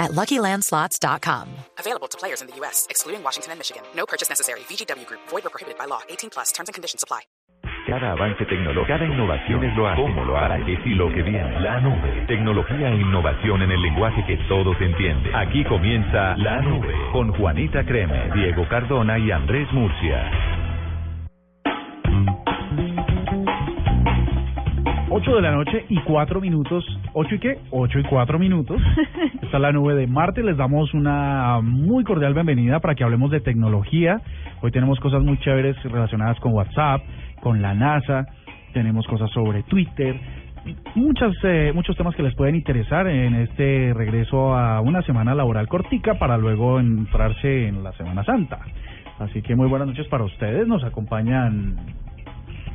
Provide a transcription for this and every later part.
at LuckyLandSlots.com. Available to players in the U.S., excluding Washington and Michigan. No purchase necessary. VGW Group. Void or prohibited by law. 18 plus. Terms and conditions apply. Cada avance tecnológico, cada innovación es lo hace, cómo lo hará, qué sí lo que viene. La nube. Tecnología e innovación en el lenguaje que todos entienden. Aquí comienza La Nube con Juanita Creme, Diego Cardona y Andrés Murcia. 8 de la noche y 4 minutos. ¿8 y qué? 8 y 4 minutos. Está la nube de Marte. Les damos una muy cordial bienvenida para que hablemos de tecnología. Hoy tenemos cosas muy chéveres relacionadas con WhatsApp, con la NASA. Tenemos cosas sobre Twitter. Muchas, eh, muchos temas que les pueden interesar en este regreso a una semana laboral cortica para luego entrarse en la Semana Santa. Así que muy buenas noches para ustedes. Nos acompañan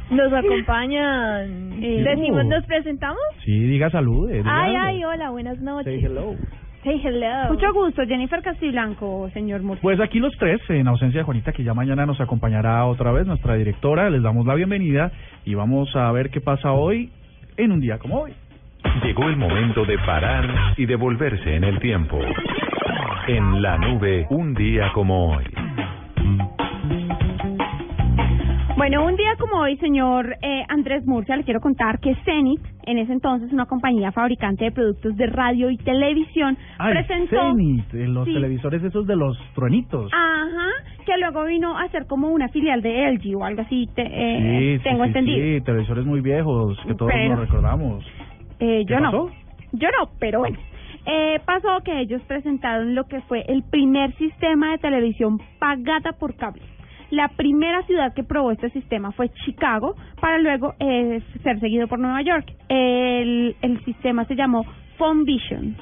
Nos acompañan. Eh, Decimos. ¿nos presentamos? Sí, diga salud. diga Ay, algo. ay, hola, buenas noches. Say hello. Say hello. Mucho gusto, Jennifer Castiblanco, señor Murcia. Pues aquí los tres, en ausencia de Juanita, que ya mañana nos acompañará otra vez, nuestra directora, les damos la bienvenida y vamos a ver qué pasa hoy en un día como hoy. Llegó el momento de parar y devolverse en el tiempo. En la nube, un día como hoy. Bueno, un día como hoy, señor eh, Andrés Murcia, le quiero contar que Zenith, en ese entonces una compañía fabricante de productos de radio y televisión, Ay, presentó... Zenith, eh, los Sí. televisores esos de los truenitos. Ajá, que luego vino a ser como una filial de LG o algo así, te- eh, sí, sí, tengo sí, entendido. Sí, televisores muy viejos que todos Pero- nos recordamos. Eh, ¿Qué yo no. Yo no, pero bueno. Eh, pasó que ellos presentaron lo que fue el primer sistema de televisión pagada por cable. La primera ciudad que probó este sistema fue Chicago, para luego eh, ser seguido por Nueva York. El, el sistema se llamó Vision.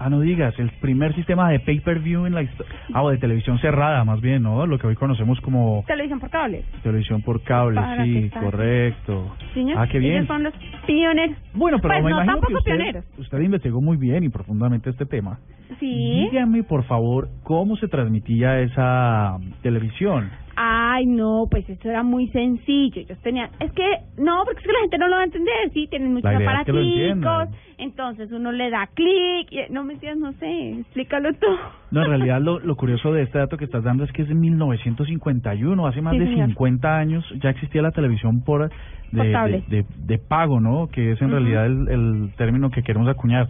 Ah, no digas, el primer sistema de pay-per-view en la historia. Ah, o de televisión cerrada, más bien, ¿no? Lo que hoy conocemos como Televisión por cable. televisión por cable, Para sí, que correcto. Señor, Ah, qué bien. Ellos son los pioneros. Bueno, pero Pues me no, imagino que tampoco usted, pioneros. usted investigó muy bien y profundamente este tema. Sí. Dígame, por favor, cómo se transmitía esa televisión. Ay, no, pues eso era muy sencillo. Ellos tenían, es que, no, porque es que la gente no lo va a entender, sí, tienen muchos es que aparaticos, entonces uno le da clic, y- no me entiendes, no sé, explícalo tú. No, en realidad lo, lo curioso de este dato que estás dando es que es de 1951, hace más Sí, de señor. 50 años ya existía la televisión por de, cable. de, de- de pago, ¿no? Que es en realidad el, el término que queremos acuñar.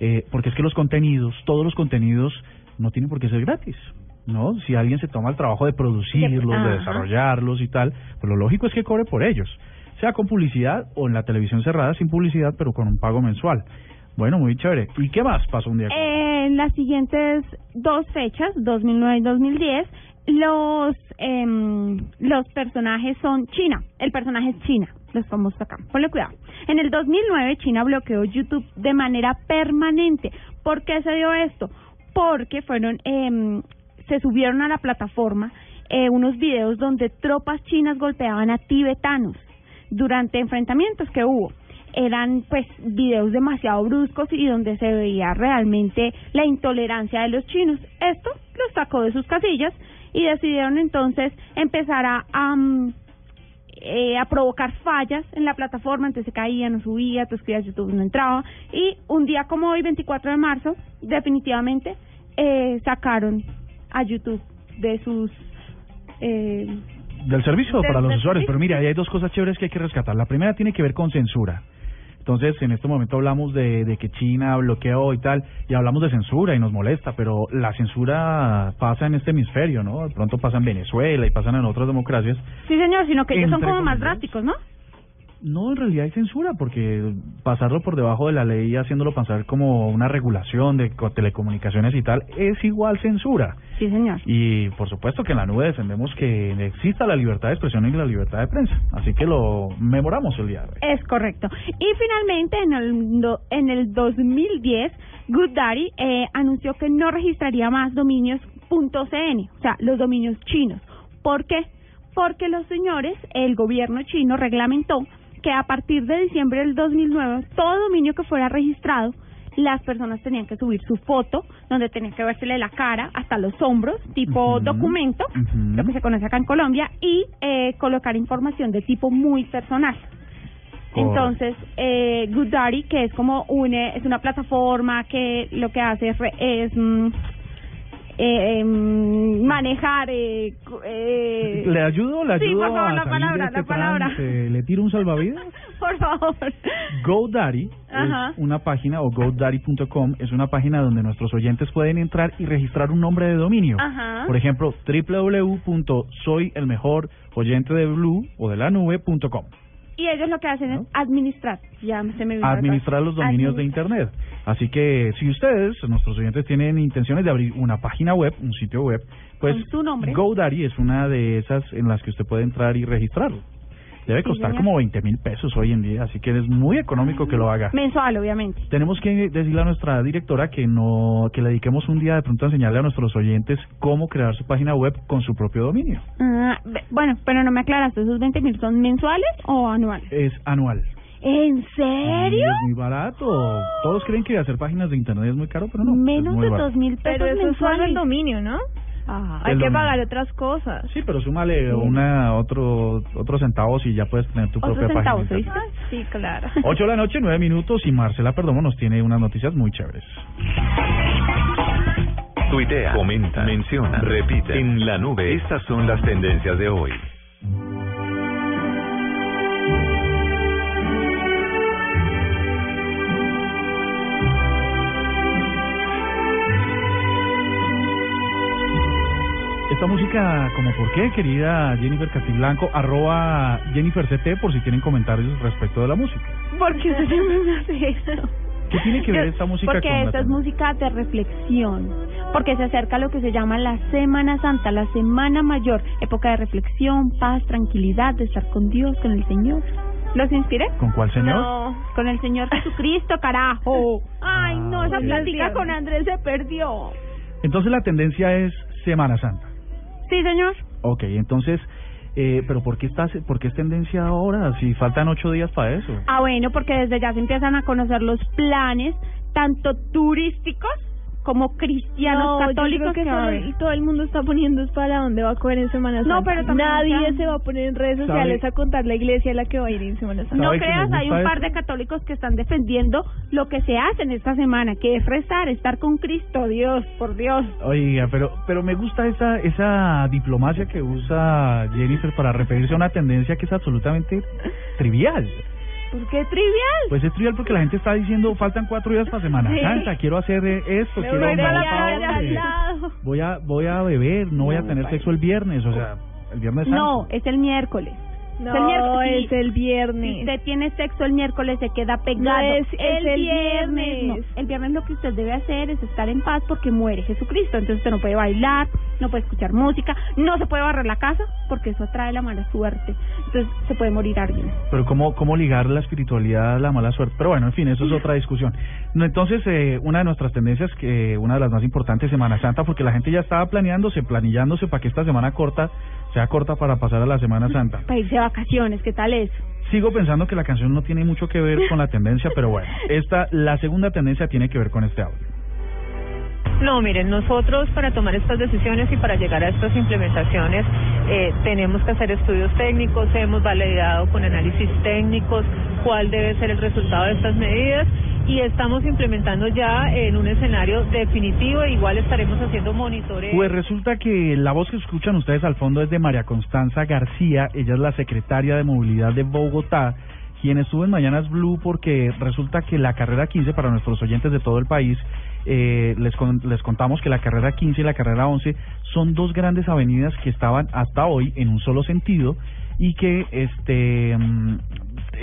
Eh, porque es que los contenidos, todos los contenidos no tienen por qué ser gratis. ¿No? Si alguien se toma el trabajo de producirlos, de desarrollarlos y tal, pues lo lógico es que cobre por ellos. Sea con publicidad o en la televisión cerrada sin publicidad, pero con un pago mensual. Bueno, muy chévere. ¿Y qué más pasó un día? hoy? En las siguientes dos fechas, 2009 y 2010, los em, los personajes son China. El personaje es China. Los famosos acá. Ponle cuidado. En el 2009, China bloqueó YouTube de manera permanente. ¿Por qué se dio esto? Porque fueron em, se subieron a la plataforma eh, unos videos donde tropas chinas golpeaban a tibetanos durante enfrentamientos que hubo. Eran pues videos demasiado bruscos y donde se veía realmente la intolerancia de los chinos. Esto los sacó de sus casillas y decidieron entonces empezar a eh, a provocar fallas en la plataforma, entonces se caía, no subía, tú escribías YouTube, no entraba. Y un día como hoy, 24 de marzo, definitivamente eh, sacaron a YouTube de sus eh, del servicio para los usuarios. servicio. Pero mira, ahí hay dos cosas chéveres que hay que rescatar. La primera tiene que ver con censura. Entonces, en este momento hablamos de, de que China bloqueó y tal, y hablamos de censura y nos molesta, pero la censura pasa en este hemisferio, ¿no? De pronto pasa en Venezuela y pasan en otras democracias. Sí, señor, sino que ellos son como más drásticos, ¿no? No, en realidad hay censura, porque pasarlo por debajo de la ley, haciéndolo pasar como una regulación de co- telecomunicaciones y tal, es igual censura. Sí, señor. Y por supuesto que en la nube defendemos que exista la libertad de expresión y la libertad de prensa. Así que lo memoramos el día de hoy. Es correcto. Y finalmente, en el, en el 2010, GoodDaddy eh, anunció que no registraría más dominios .cn, o sea, los dominios chinos. ¿Por qué? porque los señores, el gobierno chino reglamentó que a partir de diciembre del 2009 todo dominio que fuera registrado las personas tenían que subir su foto, donde tenían que versele la cara hasta los hombros, tipo documento, ujú. lo que se conoce acá en Colombia, y eh, colocar información de tipo muy personal. Entonces, eh, GoodDaddy, que es como una, es una plataforma que lo que hace es, es mm, eh, em, manejar... Eh, eh, ¿Le ayudo? ¿Le Sí, ayudo por favor, a la palabra, este la palabra. trance? ¿Le tiro un salvavidas? Por favor. GoDaddy Ajá. es una página, o GoDaddy.com, es una página donde nuestros oyentes pueden entrar y registrar un nombre de dominio. Ajá. Por ejemplo, www.soyelmejoroyente de Blue o de la nube.com. Y ellos lo que hacen es administrar. Ya se me Administrar los dominios de. Internet. Así que si ustedes, nuestros oyentes, tienen intenciones de abrir una página web, un sitio web, pues Con su nombre. GoDaddy es una de esas en las que usted puede entrar y registrarlo. Debe costar como 20 mil pesos hoy en día, así que es muy económico que lo haga. Mensual, obviamente. Tenemos que decirle a nuestra directora que no que le dediquemos un día de pronto a enseñarle a nuestros oyentes cómo crear su página web con su propio dominio. Ah, bueno, pero no me aclaraste, ¿esos 20 mil son mensuales o anuales? Es anual. ¿En serio? es muy barato. Todos creen que hacer páginas de internet es muy caro, pero no. es Menos muy de barato. dos mil pesos Pero eso es solo el dominio, ¿no? Ah, Hay que dominio. pagar otras cosas. Sí, pero súmale una otro otros centavos y ya puedes tener tu propia centavos, página. ¿oíste? Sí, claro. 8 de la noche, 9 minutos y Marcela Perdomo nos tiene unas noticias muy chéveres. Tuitea, comenta, menciona, repite. En la nube, estas son las tendencias de hoy. Esta música, como por qué, querida Jennifer Castiblanco, arroba Jennifer CT por si tienen comentarios respecto de la música. ¿Por qué usted siempre me hace eso? ¿Qué tiene que ver esta música Porque con esta es música de reflexión, porque se acerca a lo que se llama la Semana Santa, la Semana Mayor, época de reflexión, paz, tranquilidad, de estar con Dios, con el Señor. ¿Los inspiré? ¿Con cuál señor? No. Con el Señor Jesucristo, carajo. Ay, no, esa ok. plática con Andrés se perdió. Entonces la tendencia es Semana Santa. Sí, señor. Ok, entonces, eh, pero ¿por qué, está, ¿por qué es tendencia ahora? Si faltan ocho días para eso. Ah, bueno, porque desde ya se empiezan a conocer los planes, tanto turísticos como cristianos No, yo católicos creo que todo el mundo está poniendo es para dónde va a coger en Semana Santa. No, pero también nadie sean- se va a poner en redes ¿Sabe? sociales a contar la iglesia a la que va a ir en Semana Santa. No ¿Sabe creas, hay un par de católicos que están defendiendo lo que se hace en esta semana, que es rezar, estar con Cristo, Dios, por Dios. Oiga, pero pero me gusta esa esa diplomacia que usa Jennifer para referirse a una tendencia que es absolutamente trivial. Pues qué trivial. Pues es trivial porque la gente está diciendo faltan cuatro días para Semana Sí. Santa, quiero hacer eh, esto, Me quiero voy a ir a la no, playa lado. voy a voy a beber, no voy a No, tener sexo el viernes, o sea, el viernes Santo. No, es el miércoles. No, Es el miércoles. es el Si viernes. usted tiene sexo el miércoles, se queda pegado. No, es- es el viernes. No, el viernes lo que usted debe hacer es estar en paz porque muere Jesucristo. Entonces usted no puede bailar, no puede escuchar música, no se puede barrer la casa porque eso atrae la mala suerte. Entonces se puede morir alguien. Pero cómo, cómo ligar la espiritualidad a la mala suerte. Pero bueno, en fin, eso es otra discusión. No, entonces, eh, una de nuestras tendencias, que una de las más importantes, Semana Santa, porque la gente ya estaba planeándose, planillándose para que esta semana corta sea corta para pasar a la Semana Santa. Para irse de vacaciones, ¿qué tal eso? Sigo pensando que la canción no tiene mucho que ver con la tendencia, pero bueno, esta, la segunda tendencia tiene que ver con este audio. No, miren, nosotros para tomar estas decisiones y para llegar a estas implementaciones eh, tenemos que hacer estudios técnicos, hemos validado con análisis técnicos cuál debe ser el resultado de estas medidas y estamos implementando ya en un escenario definitivo, e igual estaremos haciendo monitoreo. Pues resulta que la voz que escuchan ustedes al fondo es de María Constanza García, ella es la secretaria de Movilidad de Bogotá, quien estuvo en Mañanas Blue porque resulta que la carrera 15 para nuestros oyentes de todo el país, eh, les, con- les contamos que la carrera 15 y la carrera 11 son dos grandes avenidas que estaban hasta hoy en un solo sentido y que este mm,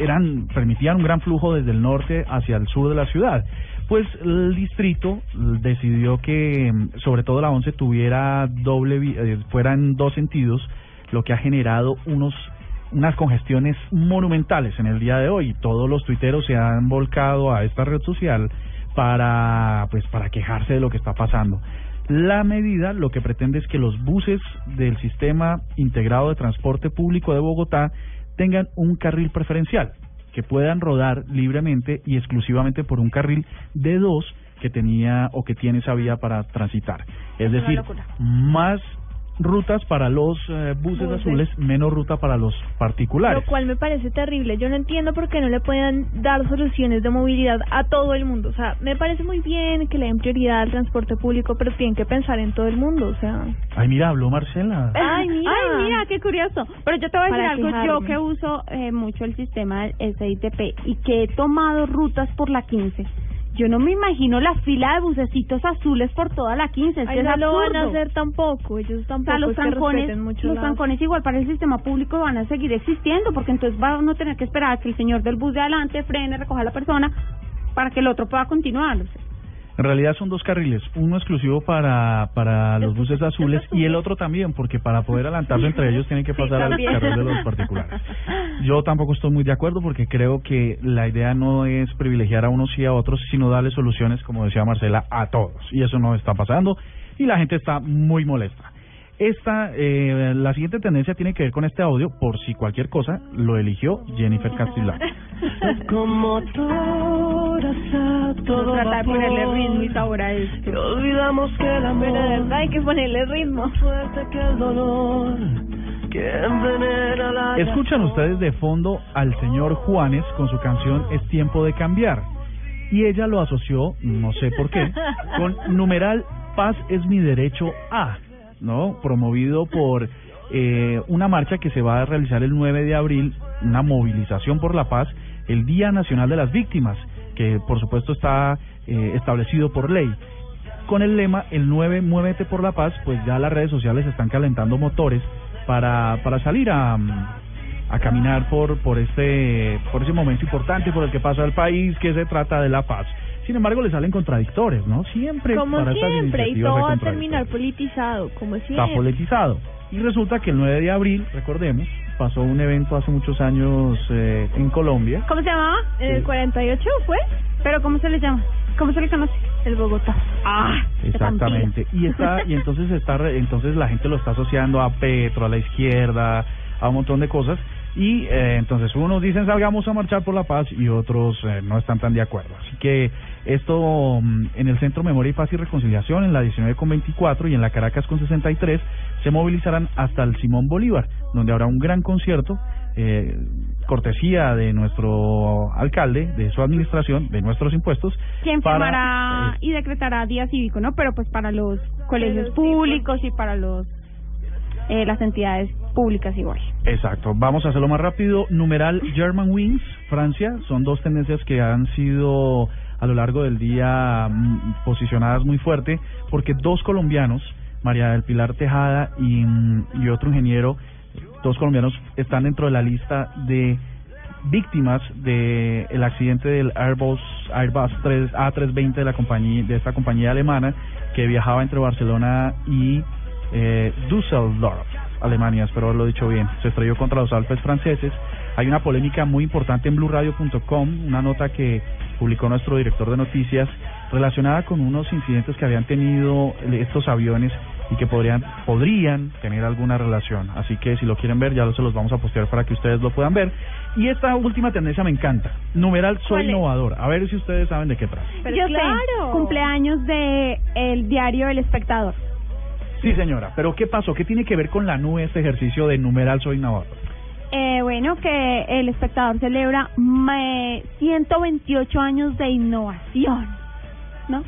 eran permitían un gran flujo desde el norte hacia el sur de la ciudad. Pues el distrito decidió que mm, sobre todo la 11 tuviera doble eh, fuera en dos sentidos, lo que ha generado unos unas congestiones monumentales en el día de hoy. Todos los tuiteros se han volcado a esta red social para pues para quejarse de lo que está pasando. La medida lo que pretende es que los buses del sistema integrado de transporte público de Bogotá tengan un carril preferencial, que puedan rodar libremente y exclusivamente por un carril de dos que tenía o que tiene esa vía para transitar. Es una decir, más rutas para los eh, buses, Buses. azules, menos ruta para los particulares. Lo cual me parece terrible. Yo no entiendo por qué no le pueden dar soluciones de movilidad a todo el mundo. O sea, me parece muy bien que le den prioridad al transporte público, pero tienen que pensar en todo el mundo. O sea, Ay, mira, habló Marcela. Ay, mira. Ay, mira, qué curioso. Pero yo te voy a decir Para algo, yo que uso eh, mucho el sistema del SITP y que he tomado rutas por la 15. Yo no me imagino la fila de bucecitos azules por toda la 15. Es que Ay, es no lo van a hacer tampoco. Ellos O tampoco sea, los trancones, los trancones igual para el sistema público van a seguir existiendo, porque entonces va a uno tener que esperar a que el señor del bus de adelante frene, recoja a la persona para que el otro pueda continuar. o sea. En realidad son dos carriles, uno exclusivo para, para los buses azules y el otro también, porque para poder adelantarse entre ellos tienen que pasar al carril de los particulares. Yo tampoco estoy muy de acuerdo porque creo que la idea no es privilegiar a unos y a otros, sino darle soluciones, como decía Marcela, a todos. Y eso no está pasando y la gente está muy molesta. Esta, eh, la siguiente tendencia tiene que ver con este audio, por si cualquier cosa, lo eligió Jennifer Castellano. Como todas todo Trata de ponerle ritmo y sabor a esto. Y olvidamos que el amor Pero de verdad hay que ponerle ritmo. fuerte que el dolor que envenena la Escuchan ustedes de fondo al señor Juanes con su canción Es tiempo de cambiar. Y ella lo asoció, no sé por qué, con numeral Paz es mi derecho a, ¿no? Promovido por eh, una marcha que se va a realizar el 9 de abril, una movilización por la paz, el Día Nacional de las Víctimas, que por supuesto está eh, establecido por ley. Con el lema El 9 Muévete por la Paz, pues ya las redes sociales están calentando motores para, para salir a, a caminar por, por, este, por ese momento importante por el que pasa el país, que se trata de la paz. Sin embargo, le salen contradictores, ¿no? Siempre Como para siempre. Y todo va a terminar politizado, como Está siempre. politizado. Y resulta que el 9 de abril, recordemos, pasó un evento hace muchos años eh, en Colombia. ¿Cómo se llamaba? ¿En el 48 fue? ¿Pero cómo se le llama? ¿Cómo se le conoce? El Bogotá. Ah, Exactamente. Y está y entonces está entonces la gente lo está asociando a Petro, a la izquierda, a un montón de cosas y eh, entonces unos dicen salgamos a marchar por la paz y otros eh, no están tan de acuerdo. Así que esto mm, en el Centro Memoria y Paz y Reconciliación en la 19 con 24 y en la Caracas con 63 se movilizarán hasta el Simón Bolívar, donde habrá un gran concierto eh, cortesía de nuestro alcalde, de su administración, de nuestros impuestos. ¿Quién para, firmará eh, y decretará día cívico, no? Pero pues para los colegios públicos y para los eh, las entidades públicas igual. Exacto, vamos a hacerlo más rápido. Numeral German Wings, Francia, son dos tendencias que han sido a lo largo del día mm, posicionadas muy fuerte, porque dos colombianos, María del Pilar Tejada y, otro ingeniero, dos colombianos están dentro de la lista de víctimas de el accidente del Airbus Airbus 3 A320 de la compañía de esta compañía alemana que viajaba entre Barcelona y eh, Düsseldorf, Alemania, espero haberlo dicho bien. Se estrelló contra los Alpes franceses. Hay una polémica muy importante en blueradio.com, una nota que publicó nuestro director de noticias relacionada con unos incidentes que habían tenido estos aviones y que podrían podrían tener alguna relación. Así que si lo quieren ver, ya se los vamos a postear para que ustedes lo puedan ver. Y esta última tendencia me encanta. Numeral soy innovador. A ver si ustedes saben de qué trata. Pero Yo claro. sé, cumpleaños de el diario El Espectador. Sí, señora. Pero ¿qué pasó? ¿Qué tiene que ver con la nube este ejercicio de numeral soy innovador? Eh, bueno, que El Espectador celebra eh, 128 años de innovación, ¿no?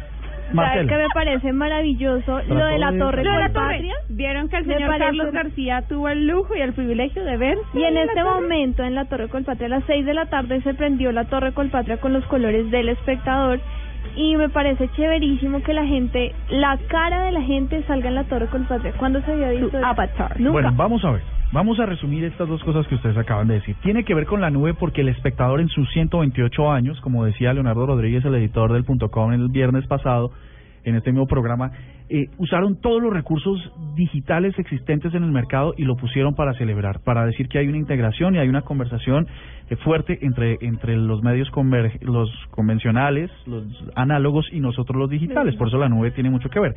¿Sabes que me parece maravilloso? Lo de la Torre Lo de la. Vieron que el señor parece Carlos García tuvo el lujo y el privilegio de ver. Y en este momento en la Torre Colpatria a las 6 de la tarde se prendió la Torre Colpatria con los colores del espectador y me parece chéverísimo que la gente, la cara de la gente salga en la Torre Colpatria. ¿Cuándo se había visto avatar. Nunca. Bueno, vamos a ver. Vamos a resumir estas dos cosas que ustedes acaban de decir. Tiene que ver con la nube porque el espectador en sus 128 años, como decía Leonardo Rodríguez, el editor del punto .com el viernes pasado, en este mismo programa, eh, usaron todos los recursos digitales existentes en el mercado y lo pusieron para celebrar, para decir que hay una integración y hay una conversación eh, fuerte entre entre los medios conver- los convencionales, los análogos y nosotros los digitales. Por eso la nube tiene mucho que ver.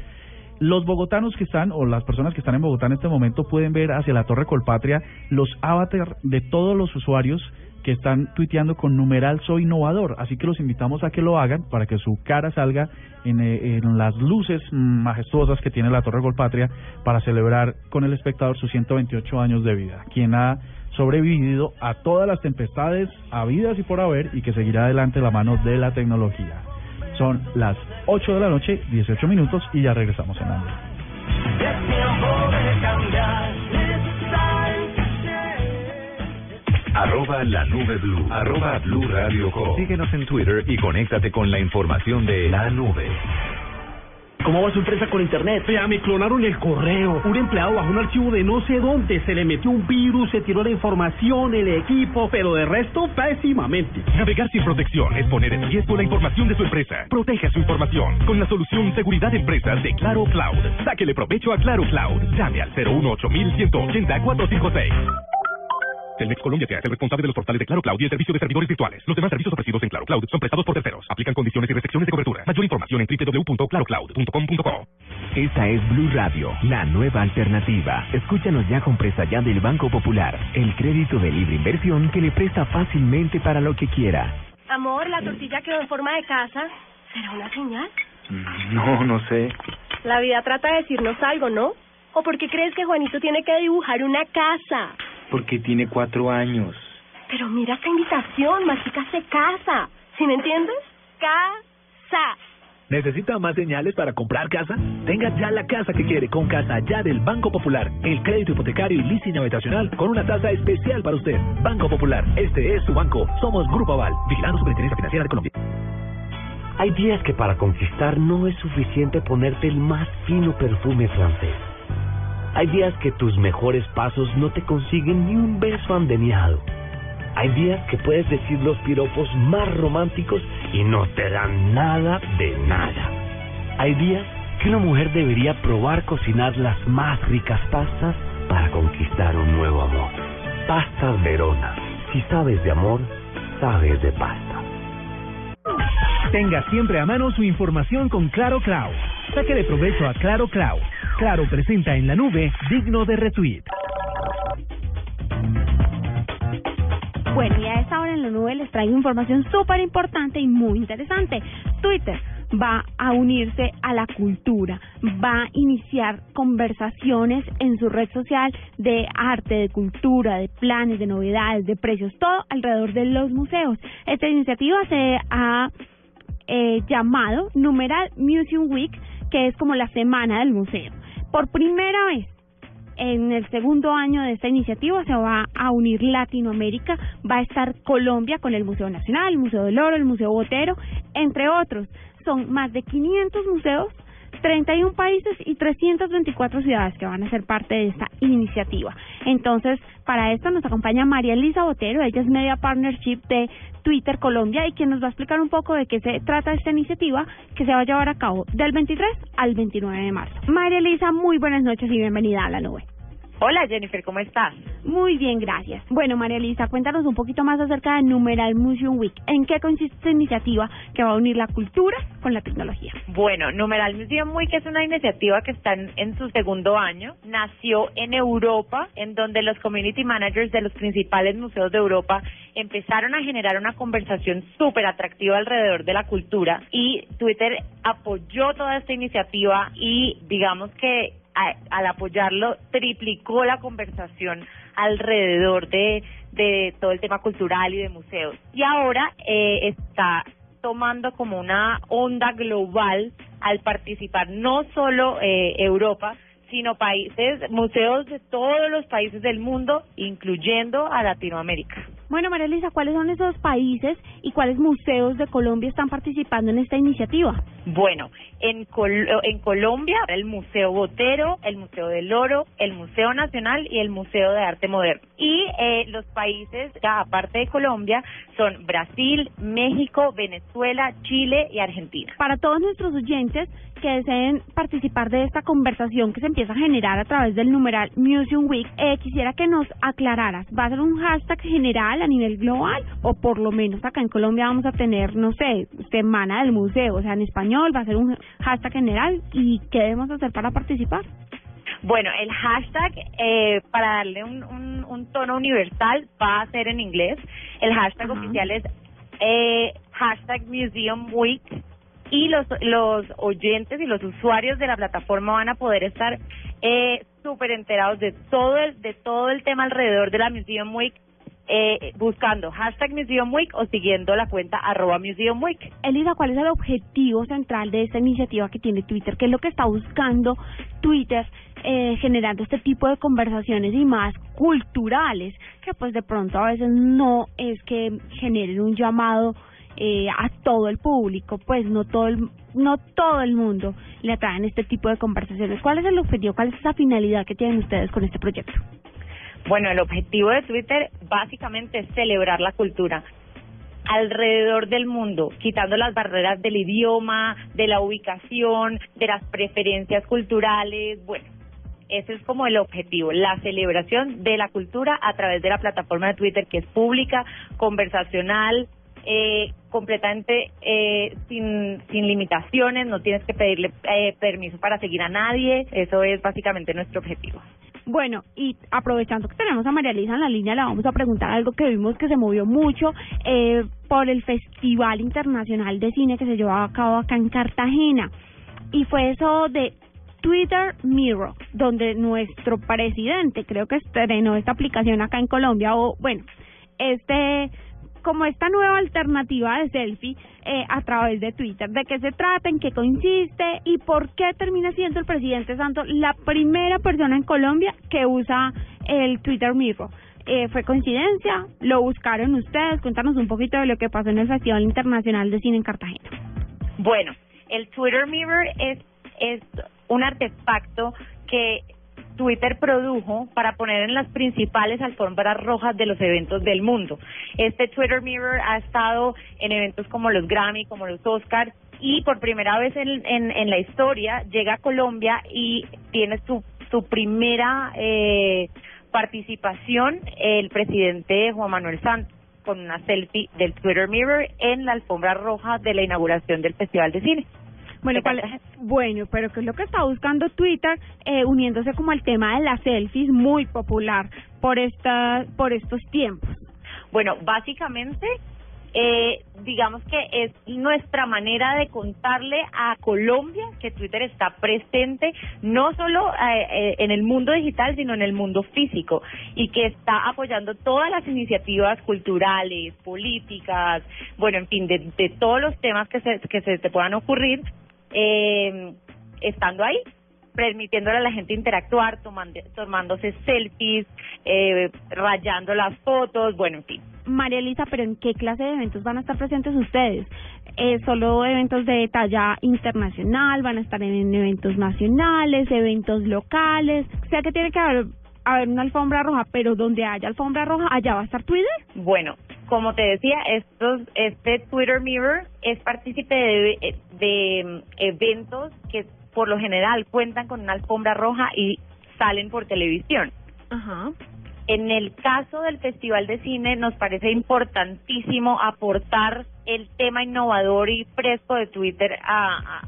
Los bogotanos que están, o las personas que están en Bogotá en este momento, pueden ver hacia la Torre Colpatria los avatar de todos los usuarios que están tuiteando con numeral soy innovador. Así que los invitamos a que lo hagan para que su cara salga en, eh, las luces majestuosas que tiene la Torre Colpatria para celebrar con el espectador sus 128 años de vida. Quien ha sobrevivido a todas las tempestades habidas y por haber y que seguirá adelante la mano de la tecnología. Son las 8 de la noche, 18 minutos y ya regresamos en hambre. Es tiempo de cambiar. Arroba la nube blue. Arroba blue radio com. Síguenos en Twitter y conéctate con la información de la nube. ¿Cómo va su empresa con internet? Vea, me clonaron el correo. Un empleado bajó un archivo de no sé dónde, se le metió un virus, se tiró la información, el equipo, pero de resto, pésimamente. Navegar sin protección es poner en riesgo la información de su empresa. Proteja su información con la solución Seguridad de Empresas de Claro Cloud. Sáquele provecho a Claro Cloud. Llame al 018 180 456. Telmex Colombia te hace responsable de los portales de Claro Cloud y el servicio de servidores virtuales. Los demás servicios ofrecidos en Claro Cloud son prestados por terceros. Aplican condiciones y restricciones de cobertura. Mayor información en www.clarocloud.com.co. Esta es Blue Radio, la nueva alternativa. Escúchanos ya con presta ya del Banco Popular, el crédito de libre inversión que le presta fácilmente para lo que quiera. Amor, la tortilla quedó en forma de casa. ¿Será una señal? No, no sé. La vida trata de decirnos algo, ¿no? ¿O por qué crees que Juanito tiene que dibujar una casa? Porque tiene cuatro años. Pero mira esta invitación, Mágica se casa. ¿Sí me entiendes? Casa. ¿Necesita más señales para comprar casa? Tenga ya la casa que quiere con Casa Ya del Banco Popular. El crédito hipotecario y leasing habitacional con una tasa especial para usted. Banco Popular, este es su banco. Somos Grupo Aval, vigilando Superintendencia Financiera de Colombia. Hay días que para conquistar no es suficiente ponerte el más fino perfume francés. Hay días que tus mejores pasos no te consiguen ni un beso andeniado. Hay días que puedes decir los piropos más románticos y no te dan nada de nada. Hay días que una mujer debería probar cocinar las más ricas pastas para conquistar un nuevo amor. Pastas Verona. Si sabes de amor, sabes de pasta. Tenga siempre a mano su información con Claro Cloud. Saque de provecho a Claro Cloud. Claro presenta en la nube digno de retweet. Bueno, y a esta hora en la nube les traigo información súper importante y muy interesante. Twitter va a unirse a la cultura, va a iniciar conversaciones en su red social de arte, de cultura, de planes, de novedades, de precios, todo alrededor de los museos. Esta iniciativa se ha eh, llamado numeral Museum Week, que es como la semana del museo. Por primera vez en el segundo año de esta iniciativa se va a unir Latinoamérica, va a estar Colombia con el Museo Nacional, el Museo del Oro, el Museo Botero, entre otros. Son más de 500 museos, 31 países y 324 ciudades que van a ser parte de esta iniciativa. Entonces, para esto nos acompaña María Elisa Botero, ella es Media Partnership de Twitter Colombia y quien nos va a explicar un poco de qué se trata esta iniciativa que se va a llevar a cabo del 23 al 29 de marzo. María Elisa, muy buenas noches y bienvenida a la nube. Hola Jennifer, ¿cómo estás? Muy bien, gracias. Bueno, María Elisa, cuéntanos un poquito más acerca de Numeral Museum Week. ¿En qué consiste esta iniciativa que va a unir la cultura con la tecnología? Bueno, Numeral Museum Week es una iniciativa que está en, en su segundo año. Nació en Europa, en donde los community managers de los principales museos de Europa empezaron a generar una conversación súper atractiva alrededor de la cultura y Twitter apoyó toda esta iniciativa y digamos que al apoyarlo triplicó la conversación alrededor de, de todo el tema cultural y de museos. Y ahora eh, está tomando como una onda global al participar no solo eh, Europa, sino países, museos de todos los países del mundo, incluyendo a Latinoamérica. Bueno, María Elisa, ¿cuáles son esos países y cuáles museos de Colombia están participando en esta iniciativa? Bueno, en, Col- en Colombia, el Museo Botero, el Museo del Oro, el Museo Nacional y el Museo de Arte Moderno. Y eh, los países, ya aparte de Colombia, son Brasil, México, Venezuela, Chile y Argentina. Para todos nuestros oyentes que deseen participar de esta conversación que se empieza a generar a través del numeral Museum Week, eh, quisiera que nos aclararas, ¿va a ser un hashtag general a nivel global o por lo menos acá en Colombia vamos a tener, no sé, Semana del Museo, o sea, en español va a ser un hashtag general y qué debemos hacer para participar? Bueno, el hashtag, eh, para darle un, un, un tono universal, va a ser en inglés. El hashtag oficial es eh, hashtag Museum Week y los, los oyentes y los usuarios de la plataforma van a poder estar eh, súper enterados de todo el, de todo el tema alrededor de la Museum Week eh, buscando hashtag Museum Week o siguiendo la cuenta arroba Museum Week. Elisa, ¿cuál es el objetivo central de esta iniciativa que tiene Twitter? ¿Qué es lo que está buscando Twitter eh, generando este tipo de conversaciones y más culturales que pues de pronto a veces no es que generen un llamado eh, a todo el público, pues no todo el, no todo el mundo le atraen este tipo de conversaciones. ¿Cuál es el objetivo? ¿Cuál es esa finalidad que tienen ustedes con este proyecto? Bueno, el objetivo de Twitter básicamente es celebrar la cultura alrededor del mundo, quitando las barreras del idioma, de la ubicación, de las preferencias culturales. Bueno, ese es como el objetivo, la celebración de la cultura a través de la plataforma de Twitter que es pública, conversacional, eh, completamente eh, sin, sin limitaciones, no tienes que pedirle eh, permiso para seguir a nadie, eso es básicamente nuestro objetivo. Bueno, y aprovechando que tenemos a María Elisa en la línea, le vamos a preguntar algo que vimos que se movió mucho eh, por el Festival Internacional de Cine que se llevó a cabo acá en Cartagena. Y fue eso de Twitter Mirror, donde nuestro presidente creo que estrenó esta aplicación acá en Colombia, o bueno, este como esta nueva alternativa de selfie eh, a través de Twitter. ¿De qué se trata? ¿En qué consiste? ¿Y por qué termina siendo el presidente Santos la primera persona en Colombia que usa el Twitter Mirror? Eh, ¿Fue coincidencia? ¿Lo buscaron ustedes? Cuéntanos un poquito de lo que pasó en el Festival Internacional de Cine en Cartagena. Bueno, el Twitter Mirror es, es un artefacto que Twitter produjo para poner en las principales alfombras rojas de los eventos del mundo. Este Twitter Mirror ha estado en eventos como los Grammy, como los Oscars, y por primera vez en, en, en la historia llega a Colombia y tiene su, su primera eh, participación el presidente Juan Manuel Santos con una selfie del Twitter Mirror en la alfombra roja de la inauguración del Festival de Cine. Bueno, bueno, pero ¿qué es lo que está buscando Twitter eh, uniéndose como al tema de las selfies muy popular por esta, por estos tiempos? Bueno, básicamente eh, digamos que es nuestra manera de contarle a Colombia que Twitter está presente no solo eh, eh, en el mundo digital, sino en el mundo físico y que está apoyando todas las iniciativas culturales, políticas, bueno, en fin, de, de todos los temas que se, que se te puedan ocurrir eh, estando ahí, permitiéndole a la gente interactuar, tomando, tomándose selfies, eh, rayando las fotos, bueno, en fin. María Elisa, pero ¿en qué clase de eventos van a estar presentes ustedes? Eh, ¿Solo eventos de talla internacional? ¿Van a estar en eventos nacionales, eventos locales? O sea que tiene que haber, haber una alfombra roja, pero donde haya alfombra roja, ¿allá va a estar Twitter? Bueno, como te decía, estos, este Twitter Mirror es partícipe de, de mm, eventos que por lo general cuentan con una alfombra roja y salen por televisión. Ajá. En el caso del Festival de Cine nos parece importantísimo aportar el tema innovador y fresco de Twitter a,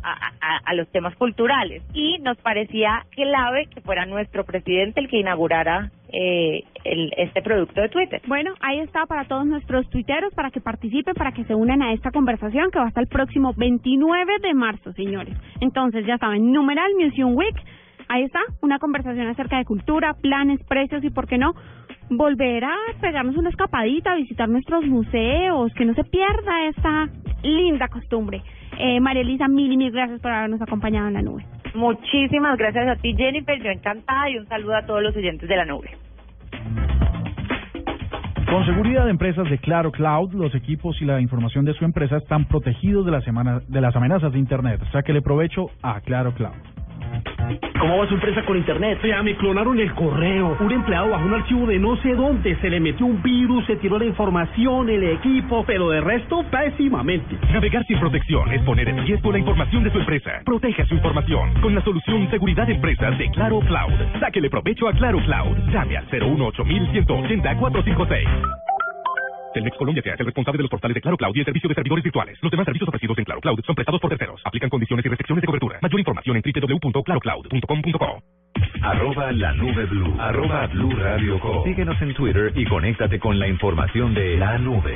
los temas culturales y nos parecía clave que fuera nuestro presidente el que inaugurara eh, el, este producto de Twitter. Bueno, ahí está para todos nuestros tuiteros para que participen, para que se unan a esta conversación que va hasta el próximo 29 de marzo, señores. Entonces, ya saben, numeral Museum Week Ahí está, una conversación acerca de cultura, planes, precios y, ¿por qué no?, volver a pegarnos una escapadita, visitar nuestros museos, que no se pierda esta linda costumbre. Eh, María Elisa, mil y mil gracias por habernos acompañado en la nube. Muchísimas gracias a ti, Jennifer. Yo encantada y un saludo a todos los oyentes de la nube. Con seguridad de empresas de Claro Cloud, los equipos y la información de su empresa están protegidos de, la semana, de las amenazas de Internet. Sáquele provecho a Claro Cloud. ¿Cómo va su empresa con internet? Ya me clonaron el correo. Un empleado bajó un archivo de no sé dónde, se le metió un virus, se tiró la información, el equipo, pero de resto, pésimamente. Navegar sin protección es poner en riesgo la información de su empresa. Proteja su información con la solución Seguridad Empresas de Claro Cloud. Sáquele provecho a Claro Cloud. Llame al 018 180 456. Telmex Colombia es el responsable de los portales de Claro Cloud y el servicio de servidores virtuales. Los demás servicios ofrecidos en Claro Cloud son prestados por terceros. Aplican condiciones y restricciones de cobertura. Mayor información en www.clarocloud.com.co. Arroba la nube blue. Arroba blue radio com. Síguenos en Twitter y conéctate con la información de la nube.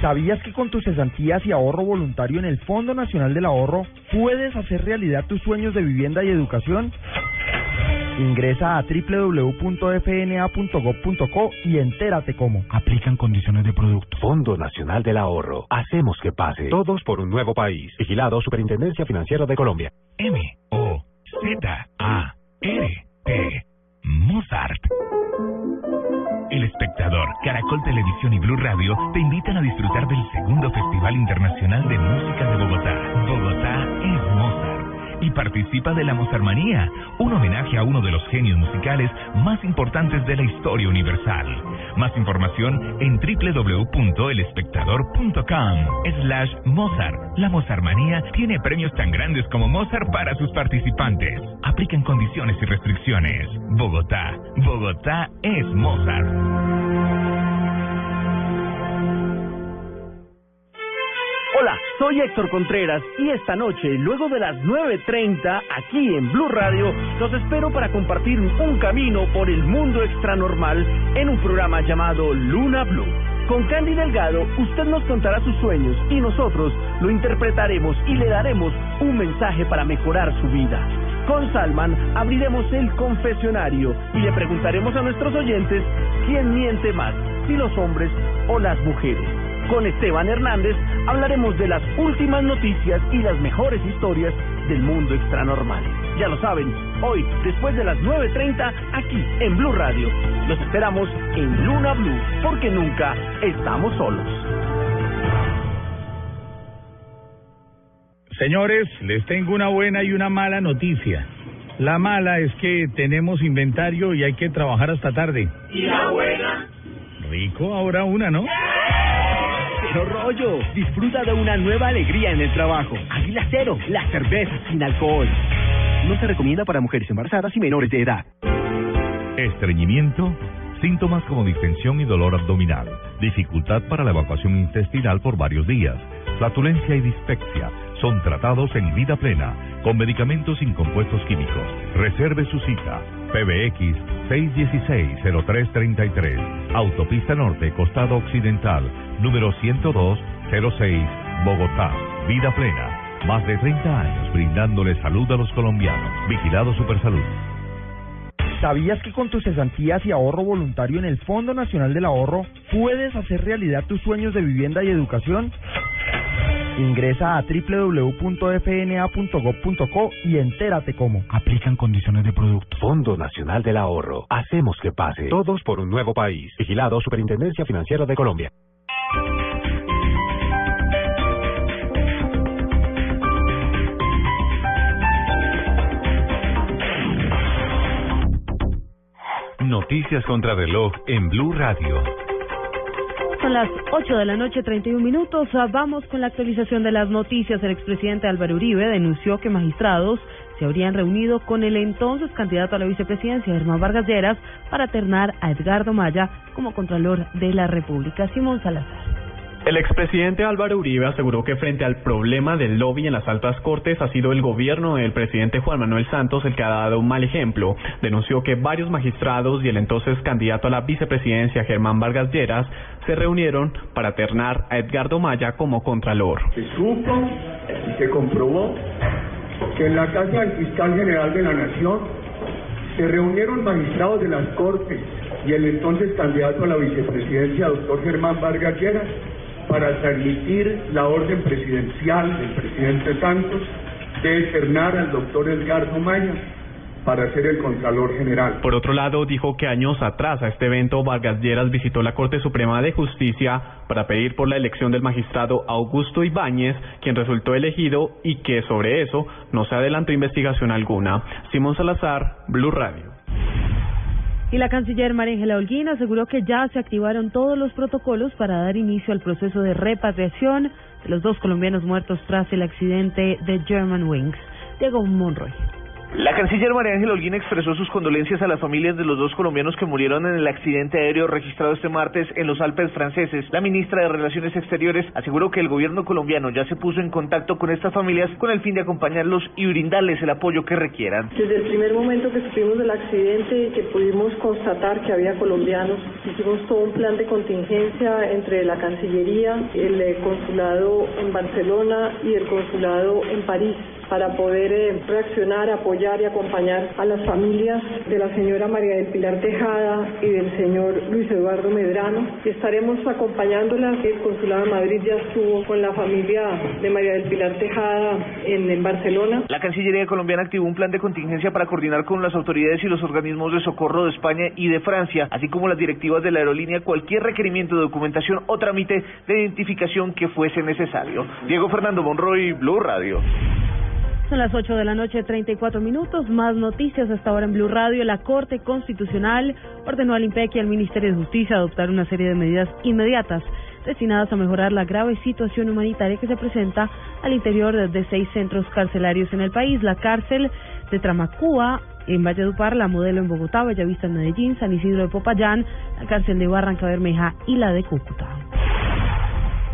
¿Sabías que con tus cesantías y ahorro voluntario en el Fondo Nacional del Ahorro puedes hacer realidad tus sueños de vivienda y educación? Ingresa a www.fna.gov.co y entérate cómo. Aplican condiciones de producto. Fondo Nacional del Ahorro. Hacemos que pase. Todos por un nuevo país. Vigilado Superintendencia Financiera de Colombia. M O Z A R T Mozart. El Espectador, Caracol Televisión y Blue Radio te invitan a disfrutar del segundo Festival Internacional de Música de Bogotá. Y participa de la Mozartmanía, un homenaje a uno de los genios musicales más importantes de la historia universal. Más información en www.elespectador.com slash Mozart. La Mozartmanía tiene premios tan grandes como Mozart para sus participantes. Aplican condiciones y restricciones. Bogotá. Bogotá es Mozart. Hola, soy Héctor Contreras y esta noche, luego de las 9.30, aquí en Blue Radio, los espero para compartir un camino por el mundo extranormal en un programa llamado Luna Blue. Con Candy Delgado, usted nos contará sus sueños y nosotros lo interpretaremos y le daremos un mensaje para mejorar su vida. Con Salman abriremos el confesionario y le preguntaremos a nuestros oyentes quién miente más, si los hombres o las mujeres. Con Esteban Hernández hablaremos de las últimas noticias y las mejores historias del mundo extranormal. Ya lo saben, hoy, después de las 9.30, aquí en Blue Radio. Los esperamos en Luna Blue, porque nunca estamos solos. Señores, les tengo una buena y una mala noticia. La mala es que tenemos inventario y hay que trabajar hasta tarde. ¿Y la buena? Rico, ahora una, ¿no? Pero rollo, disfruta de una nueva alegría en el trabajo. Águila Cero, la cerveza sin alcohol. No se recomienda para mujeres embarazadas y menores de edad. Estreñimiento, síntomas como distensión y dolor abdominal, dificultad para la evacuación intestinal por varios días, flatulencia y dispepsia son tratados en vida plena con medicamentos sin compuestos químicos. Reserve su cita. PBX 616-0333. Autopista Norte, Costado Occidental, número 10206, Bogotá. Vida plena. Más de 30 años brindándole salud a los colombianos. Vigilado Supersalud. ¿Sabías que con tus cesantías y ahorro voluntario en el Fondo Nacional del Ahorro puedes hacer realidad tus sueños de vivienda y educación? Ingresa a www.fna.gov.co y entérate cómo. Aplican condiciones de producto. Fondo Nacional del Ahorro. Hacemos que pase. Todos por un nuevo país. Vigilado Superintendencia Financiera de Colombia. Noticias contra reloj en Blue Radio. Son las 8 de la noche, 31 minutos. Ah, Vamos con la actualización de las noticias. El expresidente Álvaro Uribe denunció que magistrados se habrían reunido con el entonces candidato a la vicepresidencia, Germán Vargas Lleras, para ternar a Edgardo Maya como Contralor de la República. Simón Salazar. El expresidente Álvaro Uribe aseguró que frente al problema del lobby en las altas cortes ha sido el gobierno del presidente Juan Manuel Santos el que ha dado un mal ejemplo. Denunció que varios magistrados y el entonces candidato a la vicepresidencia Germán Vargas Lleras se reunieron para ternar a Edgardo Maya como contralor. Se supo y se comprobó que en la casa del fiscal general de la Nación se reunieron magistrados de las Cortes y el entonces candidato a la vicepresidencia, doctor Germán Vargas Lleras, para transmitir la orden presidencial del presidente Santos de externar al doctor Edgardo Maya para ser el Contralor General. Por otro lado, dijo que años atrás a este evento Vargas Lleras visitó la Corte Suprema de Justicia para pedir por la elección del magistrado Augusto Ibáñez, quien resultó elegido y que sobre eso no se adelantó investigación alguna. Simón Salazar, Blue Radio. Y la canciller María Ángela Holguín aseguró que ya se activaron todos los protocolos para dar inicio al proceso de repatriación de los dos colombianos muertos tras el accidente de German Wings. Diego Monroy. La canciller María Ángela Holguín expresó sus condolencias a las familias de los dos colombianos que murieron en el accidente aéreo registrado este martes en los Alpes franceses. La ministra de Relaciones Exteriores aseguró que el gobierno colombiano ya se puso en contacto con estas familias con el fin de acompañarlos y brindarles el apoyo que requieran. Desde el primer momento que supimos del accidente y que pudimos constatar que había colombianos, hicimos todo un plan de contingencia entre la Cancillería, el eh, consulado en Barcelona y el consulado en París para poder eh, reaccionar, apoyar y acompañar a las familias de la señora María del Pilar Tejada y del señor Luis Eduardo Medrano. Estaremos acompañándolas. El Consulado de Madrid ya estuvo con la familia de María del Pilar Tejada en, en Barcelona. La Cancillería colombiana activó un plan de contingencia para coordinar con las autoridades y los organismos de socorro de España y de Francia, así como las directivas de la aerolínea, cualquier requerimiento de documentación o trámite de identificación que fuese necesario. Diego Fernando Monroy, Blue Radio. Son las 8 de la noche, 34 minutos. Más noticias hasta ahora en Blue Radio. La Corte Constitucional ordenó al IMPEC y al Ministerio de Justicia adoptar una serie de medidas inmediatas destinadas a mejorar la grave situación humanitaria que se presenta al interior de seis centros carcelarios en el país. La cárcel de Tramacúa en Valledupar, la modelo en Bogotá, Bellavista en Medellín, San Isidro de Popayán, la cárcel de Barranca Bermeja y la de Cúcuta.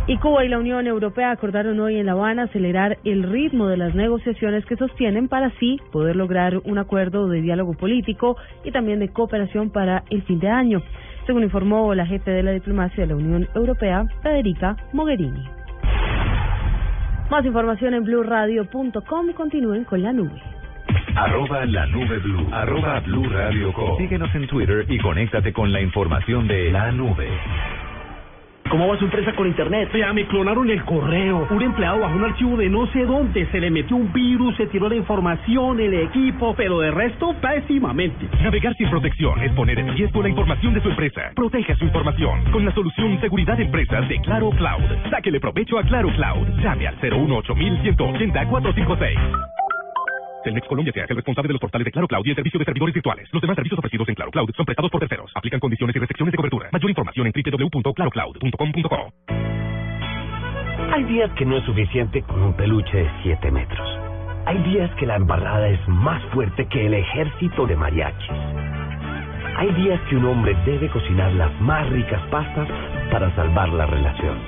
Y Cuba y la Unión Europea acordaron hoy en La Habana acelerar el ritmo de las negociaciones que sostienen para así poder lograr un acuerdo de diálogo político y también de cooperación para el fin de año, según informó la jefe de la diplomacia de la Unión Europea, Federica Mogherini. Más información en blueradio.com. Continúen con la nube. Arroba la nube blue. Arroba blue radio. Síguenos en Twitter y conéctate con la información de la nube. ¿Cómo va su empresa con internet? Ya me clonaron el correo. Un empleado bajó un archivo de no sé dónde, se le metió un virus, se tiró la información, el equipo, pero de resto, pésimamente. Navegar sin protección es poner en riesgo la información de su empresa. Proteja su información con la solución Seguridad Empresas de Claro Cloud. Sáquele provecho a Claro Cloud. Llame al 018 180 456. Telmex Colombia se hace el responsable de los portales de Claro Cloud y el servicio de servidores virtuales. Los demás servicios ofrecidos en Claro Cloud son prestados por terceros. Aplican condiciones y restricciones de cobertura. Mayor información en www.clarocloud.com.co. Hay días que no es suficiente con un peluche de 7 metros. Hay días que la embarrada es más fuerte que el ejército de mariachis. Hay días que un hombre debe cocinar las más ricas pastas para salvar la relación.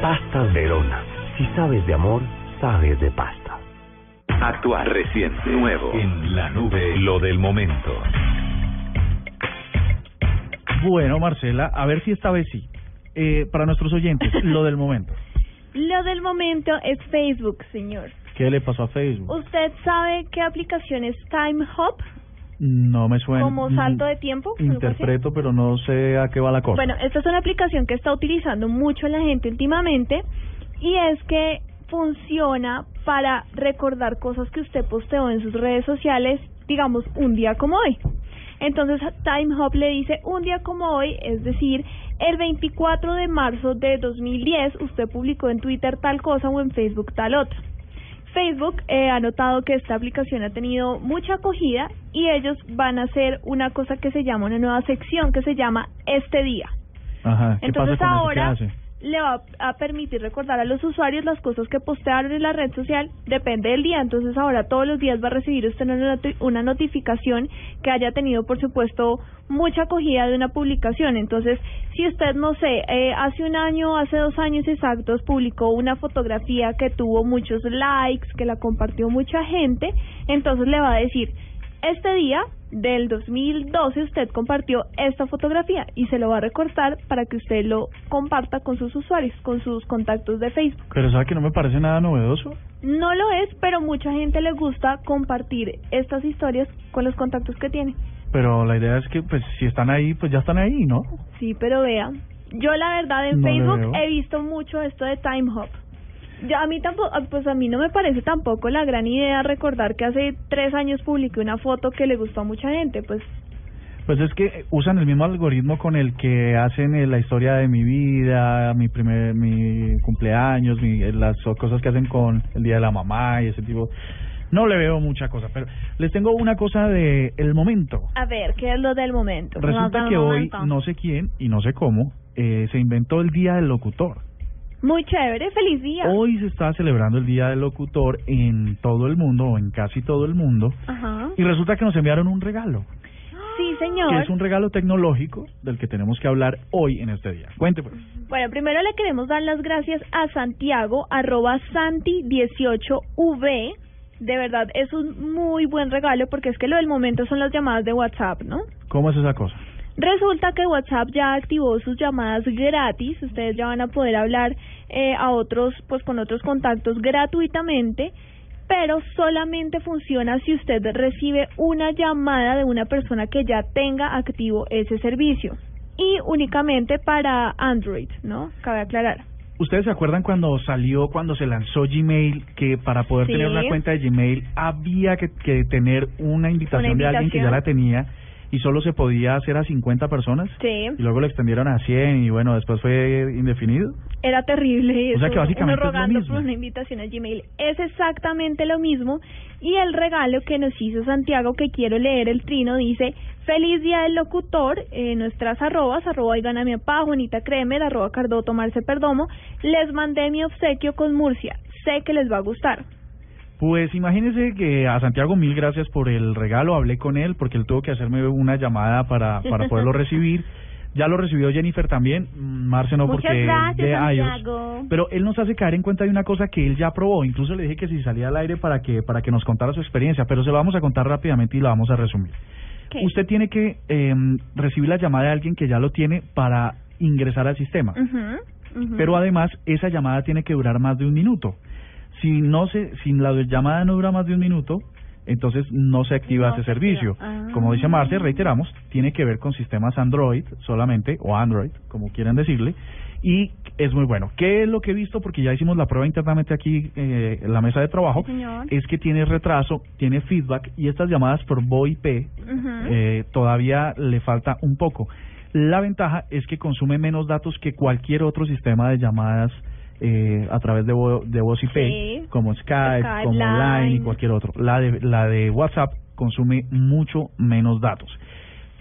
Pastas Verona. Si sabes de amor, sabes de pasta. Actual, reciente, nuevo. En la nube, lo del momento. Bueno, Marcela, a ver si esta vez sí. Eh, para nuestros oyentes, lo del momento. Lo del momento es Facebook, señor. ¿Qué le pasó a Facebook? ¿Usted sabe qué aplicación es Time Hop? No me suena. ¿Como salto de tiempo? Interpreto, pero no sé a qué va la cosa. Bueno, esta es una aplicación que está utilizando mucho la gente últimamente y es que funciona para recordar cosas que usted posteó en sus redes sociales, digamos, un día como hoy. Entonces, Time Hop le dice un día como hoy, es decir, el 24 de marzo de 2010, usted publicó en Twitter tal cosa o en Facebook tal otra. Facebook eh, ha notado que esta aplicación ha tenido mucha acogida y ellos van a hacer una cosa que se llama una nueva sección que se llama Este Día. Ajá. ¿Qué Entonces ahora? Le va a permitir recordar a los usuarios las cosas que postearon en la red social, depende del día, entonces ahora todos los días va a recibir usted una, noti- una notificación que haya tenido, por supuesto, mucha acogida de una publicación. Entonces, si usted, no sé, eh, hace un año, hace dos años exactos, publicó una fotografía que tuvo muchos likes, que la compartió mucha gente, entonces le va a decir, este día del 2012 usted compartió esta fotografía y se lo va a recortar para que usted lo comparta con sus usuarios, con sus contactos de Facebook. Pero ¿sabe que no me parece nada novedoso? No lo es, pero mucha gente le gusta compartir estas historias con los contactos que tiene. Pero la idea es que, pues, si están ahí, pues ya están ahí, ¿no? Sí, pero vea, yo la verdad en No Facebook he visto mucho esto de Time Hop. Ya a mí tampoco, pues a mí no me parece tampoco la gran idea recordar que hace tres años publiqué una foto que le gustó a mucha gente, pues Pues es que usan el mismo algoritmo con el que hacen eh, la historia de mi vida, mi primer, mi cumpleaños, mi, eh, las cosas que hacen con el día de la mamá y ese tipo. No le veo mucha cosa, pero les tengo una cosa de el momento. a ver, ¿qué es lo del momento? Resulta que hoy no sé quién y no sé cómo eh, se inventó el día del locutor. Muy chévere, feliz día. Hoy se está celebrando el día del locutor en todo el mundo o en casi todo el mundo Ajá. y resulta que nos enviaron un regalo. Sí, señor. que es un regalo tecnológico del que tenemos que hablar hoy en este día. Cuente pues. Bueno, primero le queremos dar las gracias a Santiago, arroba Santi18V. De verdad, es un muy buen regalo porque es que lo del momento son las llamadas de WhatsApp, ¿no? ¿Cómo es esa cosa? Resulta que WhatsApp ya activó sus llamadas gratis. Ustedes ya van a poder hablar eh, a otros, pues con otros contactos gratuitamente, pero solamente funciona si usted recibe una llamada de una persona que ya tenga activo ese servicio. Y únicamente para Android, ¿no? Cabe aclarar. ¿Ustedes se acuerdan cuando salió, cuando se lanzó Gmail, que para poder Sí. tener una cuenta de Gmail había que, que tener una invitación, Una de alguien que ya la tenía y solo se podía hacer a 50 personas? Sí. Y luego lo extendieron a 100 y bueno, después fue indefinido. Era terrible O sea que básicamente uno es lo rogando mismo. por una invitación a Gmail. Es exactamente lo mismo y el regalo que nos hizo Santiago, que quiero leer el trino, dice Feliz Día del Locutor, eh, nuestras arrobas, arroba Oigan a mi papá, Juanita Kremer, arroba Cardoto Marce Perdomo, les mandé mi obsequio con Murcia, sé que les va a gustar. Pues imagínese que a Santiago mil gracias por el regalo, hablé con él porque él tuvo que hacerme una llamada para, para poderlo recibir. Ya lo recibió Jennifer también, Marce no Muchas porque gracias, de iOS. Santiago. Pero él nos hace caer en cuenta de una cosa que él ya probó. Incluso le dije que si salía al aire para que para que nos contara su experiencia, pero se lo vamos a contar rápidamente y lo vamos a resumir. ¿Qué? Usted tiene que eh, recibir la llamada de alguien que ya lo tiene para ingresar al sistema. Pero además esa llamada tiene que durar más de un minuto. Si no se, si la llamada no dura más de un minuto, entonces no se activa ese servicio. Ah. Como dice Marce, reiteramos, tiene que ver con sistemas Android solamente, o Android, como quieran decirle, y es muy bueno. ¿Qué es lo que he visto? Porque ya hicimos la prueba internamente aquí eh, en la mesa de trabajo, Sí, es que tiene retraso, tiene feedback, y estas llamadas por VoIP eh, todavía le falta un poco. La ventaja es que consume menos datos que cualquier otro sistema de llamadas eh, a través de, vo- de voz IP, Sí. como Skype, Skype, como Line y cualquier otro. La de, la de WhatsApp consume mucho menos datos.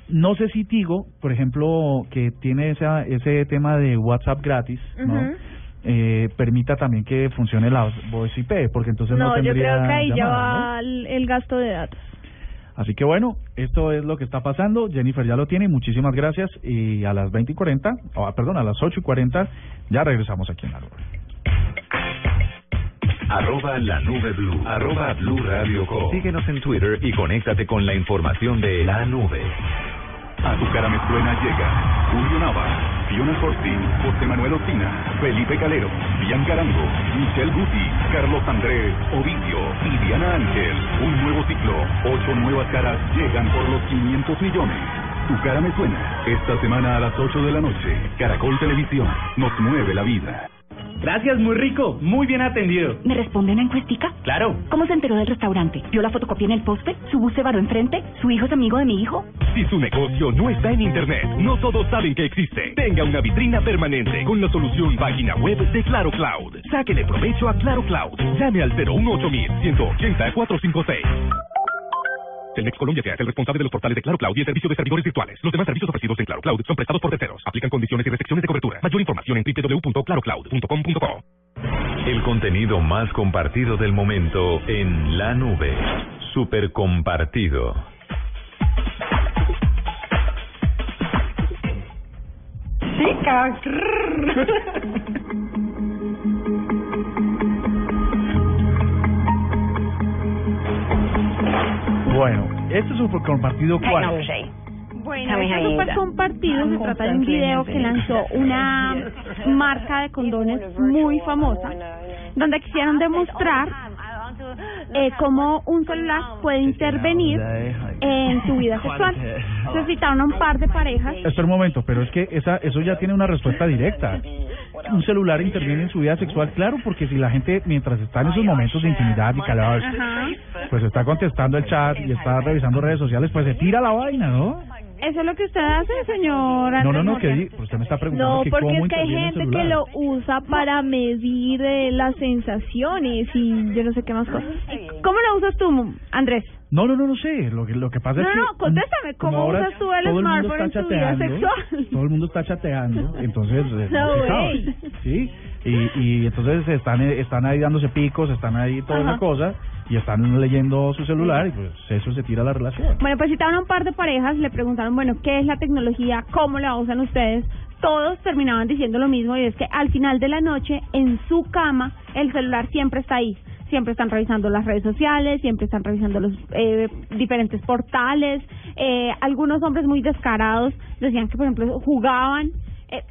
No sé si Tigo, por ejemplo, que tiene esa, ese tema de WhatsApp gratis, ¿no? Eh, permita también que funcione la voz IP, porque entonces no, No, yo tendría creo que ahí ya ¿no? va el gasto de datos. Así que bueno, esto es lo que está pasando. Jennifer ya lo tiene. Muchísimas gracias. Y a las 20 y 40, o, perdón, a las 8 y 40, ya regresamos aquí en la nube. Arroba la nube blue. Arroba blue radio com. Síguenos en Twitter y conéctate con la información de la nube. A tu cara me suena llega Julio Nava, Fiona Fortin, José Manuel Ospina, Felipe Calero, Bianca Arango, Michelle Guti, Carlos Andrés, Ovidio y Diana Ángel. Un nuevo ciclo, ocho nuevas caras llegan por los 500 millones. Tu cara me suena. Esta semana a las 8 de la noche, Caracol Televisión nos mueve la vida. Gracias, muy rico, muy bien atendido. ¿Me responde una encuestica? Claro. ¿Cómo se enteró del restaurante? ¿Vio la fotocopia en el poste? ¿Su bus se varó enfrente? ¿Su hijo es amigo de mi hijo? Si su negocio no está en Internet, no todos saben que existe. Tenga una vitrina permanente con la solución página web de Claro Cloud. Sáquele provecho a Claro Cloud. Llame al 018 180 456. Telmex Colombia es el responsable de los portales de Claro Cloud y el servicio de servidores virtuales. Los demás servicios ofrecidos en Claro Cloud son prestados por terceros. Aplican condiciones y restricciones de cobertura. Mayor información en www.clarocloud.com.co. El contenido más compartido del momento en la nube. Super compartido. Bueno, este es un compartido cuál. Bueno, este super compartido se trata de un video que lanzó una marca de condones muy famosa, donde quisieron demostrar eh, cómo un celular puede intervenir en tu vida sexual. Entonces citaron a un par de parejas. Espera un momento, pero es que esa, eso ya tiene una respuesta directa. Un celular interviene en su vida sexual, claro, porque si la gente mientras está en esos momentos de intimidad y calor, pues está contestando el chat y está revisando redes sociales, pues se tira la vaina, ¿no? Eso es lo que usted hace, señor. No, Andrés no, no, que di- pues usted me está preguntando No, que porque cómo es que hay gente que lo usa para medir eh, las sensaciones y yo no sé qué más cosas. ¿Cómo lo usas tú, Andrés? No, no, no, no sé. Lo que, lo que pasa No, es que. no, contéstame, como ¿cómo ahora usas tú el smartphone en tu vida sexual? Todo el mundo está chateando, entonces. eh, No way. Sí, y, y entonces están, eh, están ahí dándose picos, están ahí toda Ajá. esa cosa, y están leyendo su celular, y pues eso se tira a la relación. Bueno, pues citaron a un par de parejas, le preguntaron, bueno, ¿qué es la tecnología? ¿Cómo la usan ustedes? Todos terminaban diciendo lo mismo y es que al final de la noche, en su cama, el celular siempre está ahí. Siempre están revisando las redes sociales, siempre están revisando los eh, diferentes portales. Eh, algunos hombres muy descarados decían que, por ejemplo, jugaban, eh,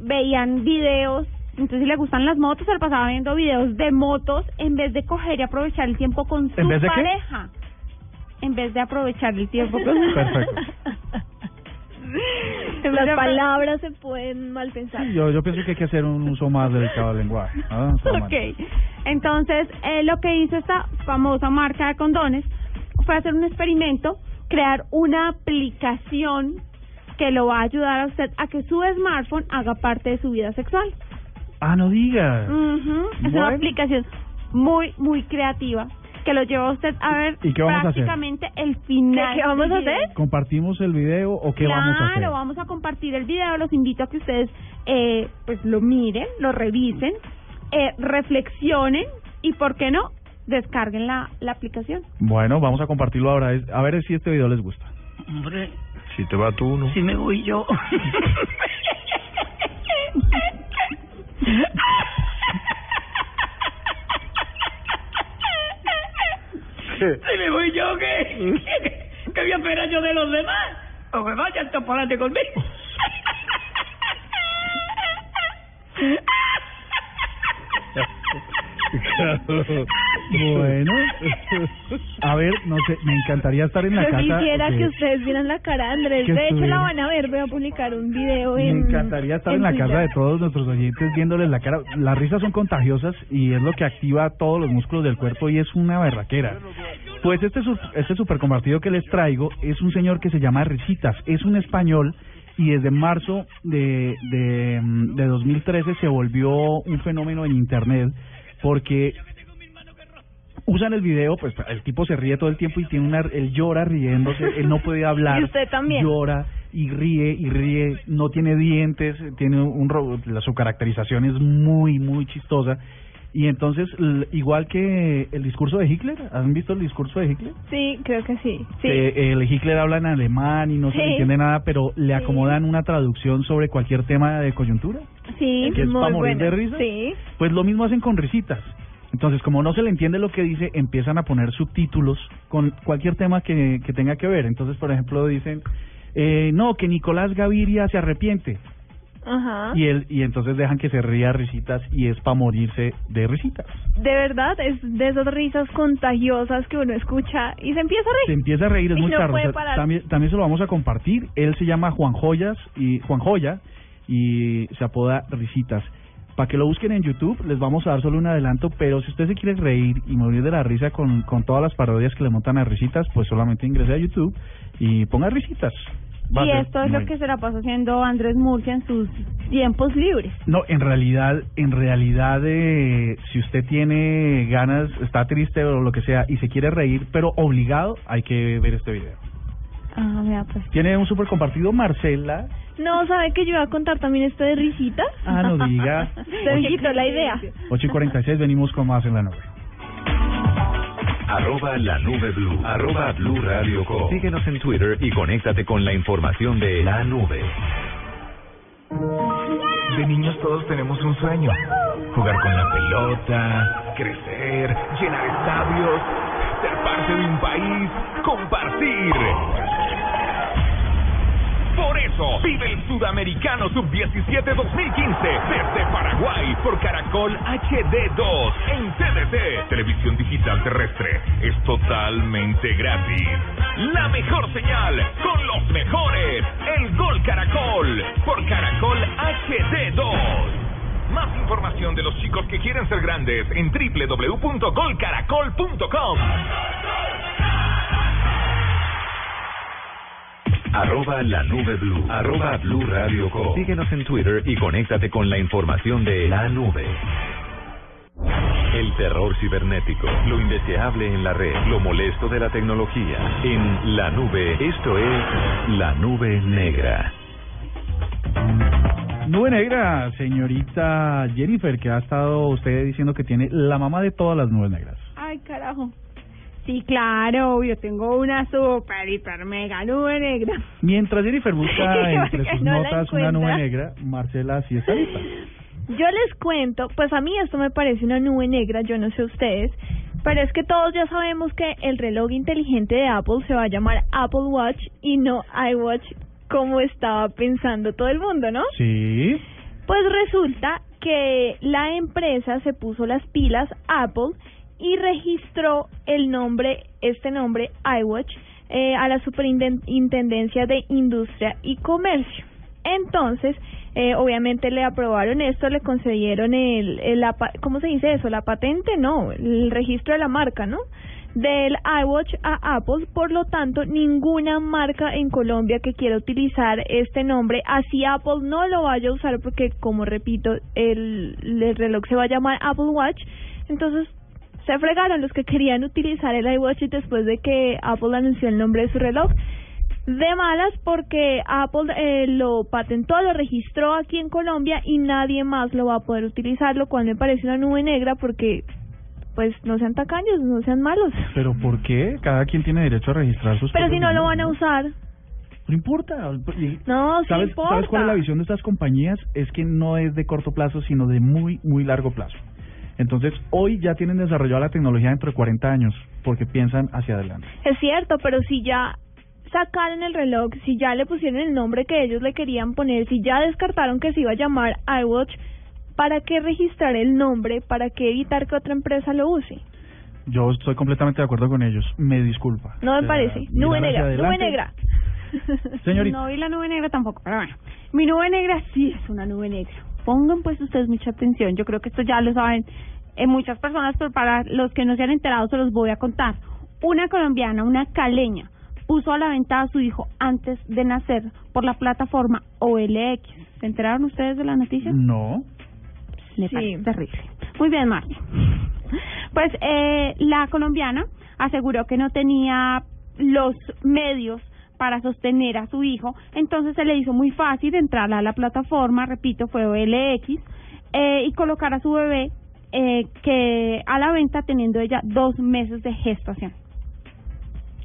veían videos. Entonces, si le gustan las motos, se pasaba viendo videos de motos en vez de coger y aprovechar el tiempo con su pareja en vez de aprovechar el tiempo con Perfecto. Las palabras se pueden mal pensar. Sí, yo, yo pienso que hay que hacer un uso más delicado del lenguaje. Solamente. Ok. Entonces, eh, lo que hizo esta famosa marca de condones fue hacer un experimento, crear una aplicación que lo va a ayudar a usted a que su smartphone haga parte de su vida sexual. Ah, no digas. Ujú. Es Bueno. una aplicación muy, muy creativa que lo lleva a usted a ver ¿Y qué vamos a hacer? prácticamente el final. ¿Qué- qué vamos a hacer? ¿Compartimos el video o qué claro, vamos a hacer? vamos a compartir el video. Los invito a que ustedes eh, pues lo miren, lo revisen, eh, reflexionen y, ¿por qué no? Descarguen la, la aplicación. Bueno, vamos a compartirlo ahora. Es- A ver si este video les gusta. Hombre, Si te va tú, ¿no? si me voy yo. Si me voy yo, ¿qué? ¿Qué, qué voy a esperar yo de los demás? O me vayan todos para adelante conmigo. Bueno, a ver, no sé, me encantaría estar en la Yo casa. quisiera ok. que ustedes vieran la cara de Andrés. Que De hecho, la van a ver. Voy a publicar un video Me en. encantaría estar en la Twitter. casa de todos nuestros oyentes viéndoles la cara. Las risas son contagiosas y es lo que activa todos los músculos del cuerpo y es una berraquera. Pues este este super compartido que les traigo es un señor que se llama Risitas, es un español y desde marzo de, de, mm, de 2013 se volvió un fenómeno en internet porque usan el video, pues el tipo se ríe todo el tiempo y tiene una, él llora riéndose, él no puede hablar, Y usted también. llora y ríe y ríe, no tiene dientes, tiene un la, su caracterización es muy muy chistosa y entonces igual que el discurso de Hitler, ¿han visto el discurso de Hitler? Sí, creo que sí. Sí. Que el Hitler habla en alemán y no se le entiende nada, pero le acomodan una traducción sobre cualquier tema de coyuntura. sí, que es muy pa' morir bueno. de risa. Sí. Pues lo mismo hacen con risitas. Entonces, como no se le entiende lo que dice, empiezan a poner subtítulos con cualquier tema que, que tenga que ver. Entonces, por ejemplo, dicen, eh, no, que Nicolás Gaviria se arrepiente. Ajá. Y él y entonces dejan que se ría risitas y es para morirse de risitas. De verdad, es de esas risas contagiosas que uno escucha y se empieza a Se reír. empieza a reír, es Y muy no puede parar. también, también se lo vamos a compartir. Él se llama Juan Joyas y Juan Joya y se apoda Risitas. Para que lo busquen en YouTube, les vamos a dar solo un adelanto, pero si usted se quiere reír y morir de la risa con, con todas las parodias que le montan a Risitas, pues solamente ingrese a YouTube y ponga Risitas. Y esto es lo que se la pasa haciendo Andrés Murcia en sus tiempos libres. No, en realidad, en realidad, eh, si usted tiene ganas, está triste o lo que sea y se quiere reír, pero obligado, hay que ver este video. Ah, mira, pues. Tiene un super compartido Marcela. No, ¿sabe que yo iba a contar también esto de risitas? Ah, no diga. Se me quitó la idea. 8 y 46, venimos con más en la nube. Arroba la nube blue. Arroba blue radio com. Síguenos en Twitter y conéctate con la información de la nube. De niños todos tenemos un sueño. Jugar con la pelota, crecer, llenar estadios, ser parte de un país, compartir. Vive el Sudamericano Sub-17 2015 desde Paraguay por Caracol HD2 en TDT, Televisión Digital Terrestre. Es totalmente gratis. La mejor señal con los mejores. El Gol Caracol por Caracol HD2. Más información de los chicos que quieren ser grandes en www.golcaracol.com. Arroba la nube blue. Arroba blue radio com. Síguenos en Twitter y conéctate con la información de la nube. El terror cibernético, lo indeseable en la red, lo molesto de la tecnología. En la nube, esto es la nube negra. Nube negra, señorita Jennifer, que ha estado usted diciendo que tiene la mamá de todas las nubes negras. Ay, carajo. Sí, claro, yo tengo una super, hiper, mega nube negra. Mientras Jennifer busca entre sus no notas una nube negra, Marcela sí está lista. Yo les cuento, pues a mí esto me parece una nube negra, yo no sé ustedes, pero es que todos ya sabemos que el reloj inteligente de Apple se va a llamar Apple Watch y no iWatch como estaba pensando todo el mundo, ¿no? Sí. Pues resulta que la empresa se puso las pilas Apple y registró el nombre, este nombre iWatch, eh, a la Superintendencia de Industria y Comercio. Entonces, eh, obviamente le aprobaron esto, le concedieron el, el la ¿cómo se dice eso? La patente, no, el registro de la marca, ¿no? Del iWatch a Apple, por lo tanto, ninguna marca en Colombia que quiera utilizar este nombre, así Apple no lo vaya a usar porque, como repito, el, el reloj se va a llamar Apple Watch, entonces se fregaron los que querían utilizar el iWatch después de que Apple anunció el nombre de su reloj. De malas porque Apple eh, lo patentó, lo registró aquí en Colombia y nadie más lo va a poder utilizar, lo cual me parece una nube negra porque, pues, no sean tacaños, no sean malos. ¿Pero por qué? Cada quien tiene derecho a registrar sus Pero si no lo van a usar, No importa. No, ¿Sabes, importa. ¿Sabes cuál es la visión de estas compañías? Es que no es de corto plazo, sino de muy, muy largo plazo. Entonces, hoy ya tienen desarrollada la tecnología dentro de 40 años, porque piensan hacia adelante. Es cierto, pero si ya sacaron el reloj, si ya le pusieron el nombre que ellos le querían poner, si ya descartaron que se iba a llamar iWatch, ¿para qué registrar el nombre? ¿Para qué evitar que otra empresa lo use? Yo estoy completamente de acuerdo con ellos. Me disculpa. No O me sea, parece. Nube negra, nube negra. Señorita. No vi la nube negra tampoco, pero bueno. Mi nube negra sí es una nube negra. Pongan pues ustedes mucha atención. Yo creo que esto ya lo saben eh, muchas personas, pero para los que no se han enterado se los voy a contar. Una colombiana, una caleña, puso a la venta a su hijo antes de nacer por la plataforma OLX. ¿Se enteraron ustedes de la noticia? No. Me parece terrible. Muy bien, Marta. Pues eh, la colombiana aseguró que no tenía los medios para sostener a su hijo, entonces se le hizo muy fácil entrar a la plataforma, repito, fue OLX, eh, y colocar a su bebé eh, que a la venta teniendo ella dos meses de gestación.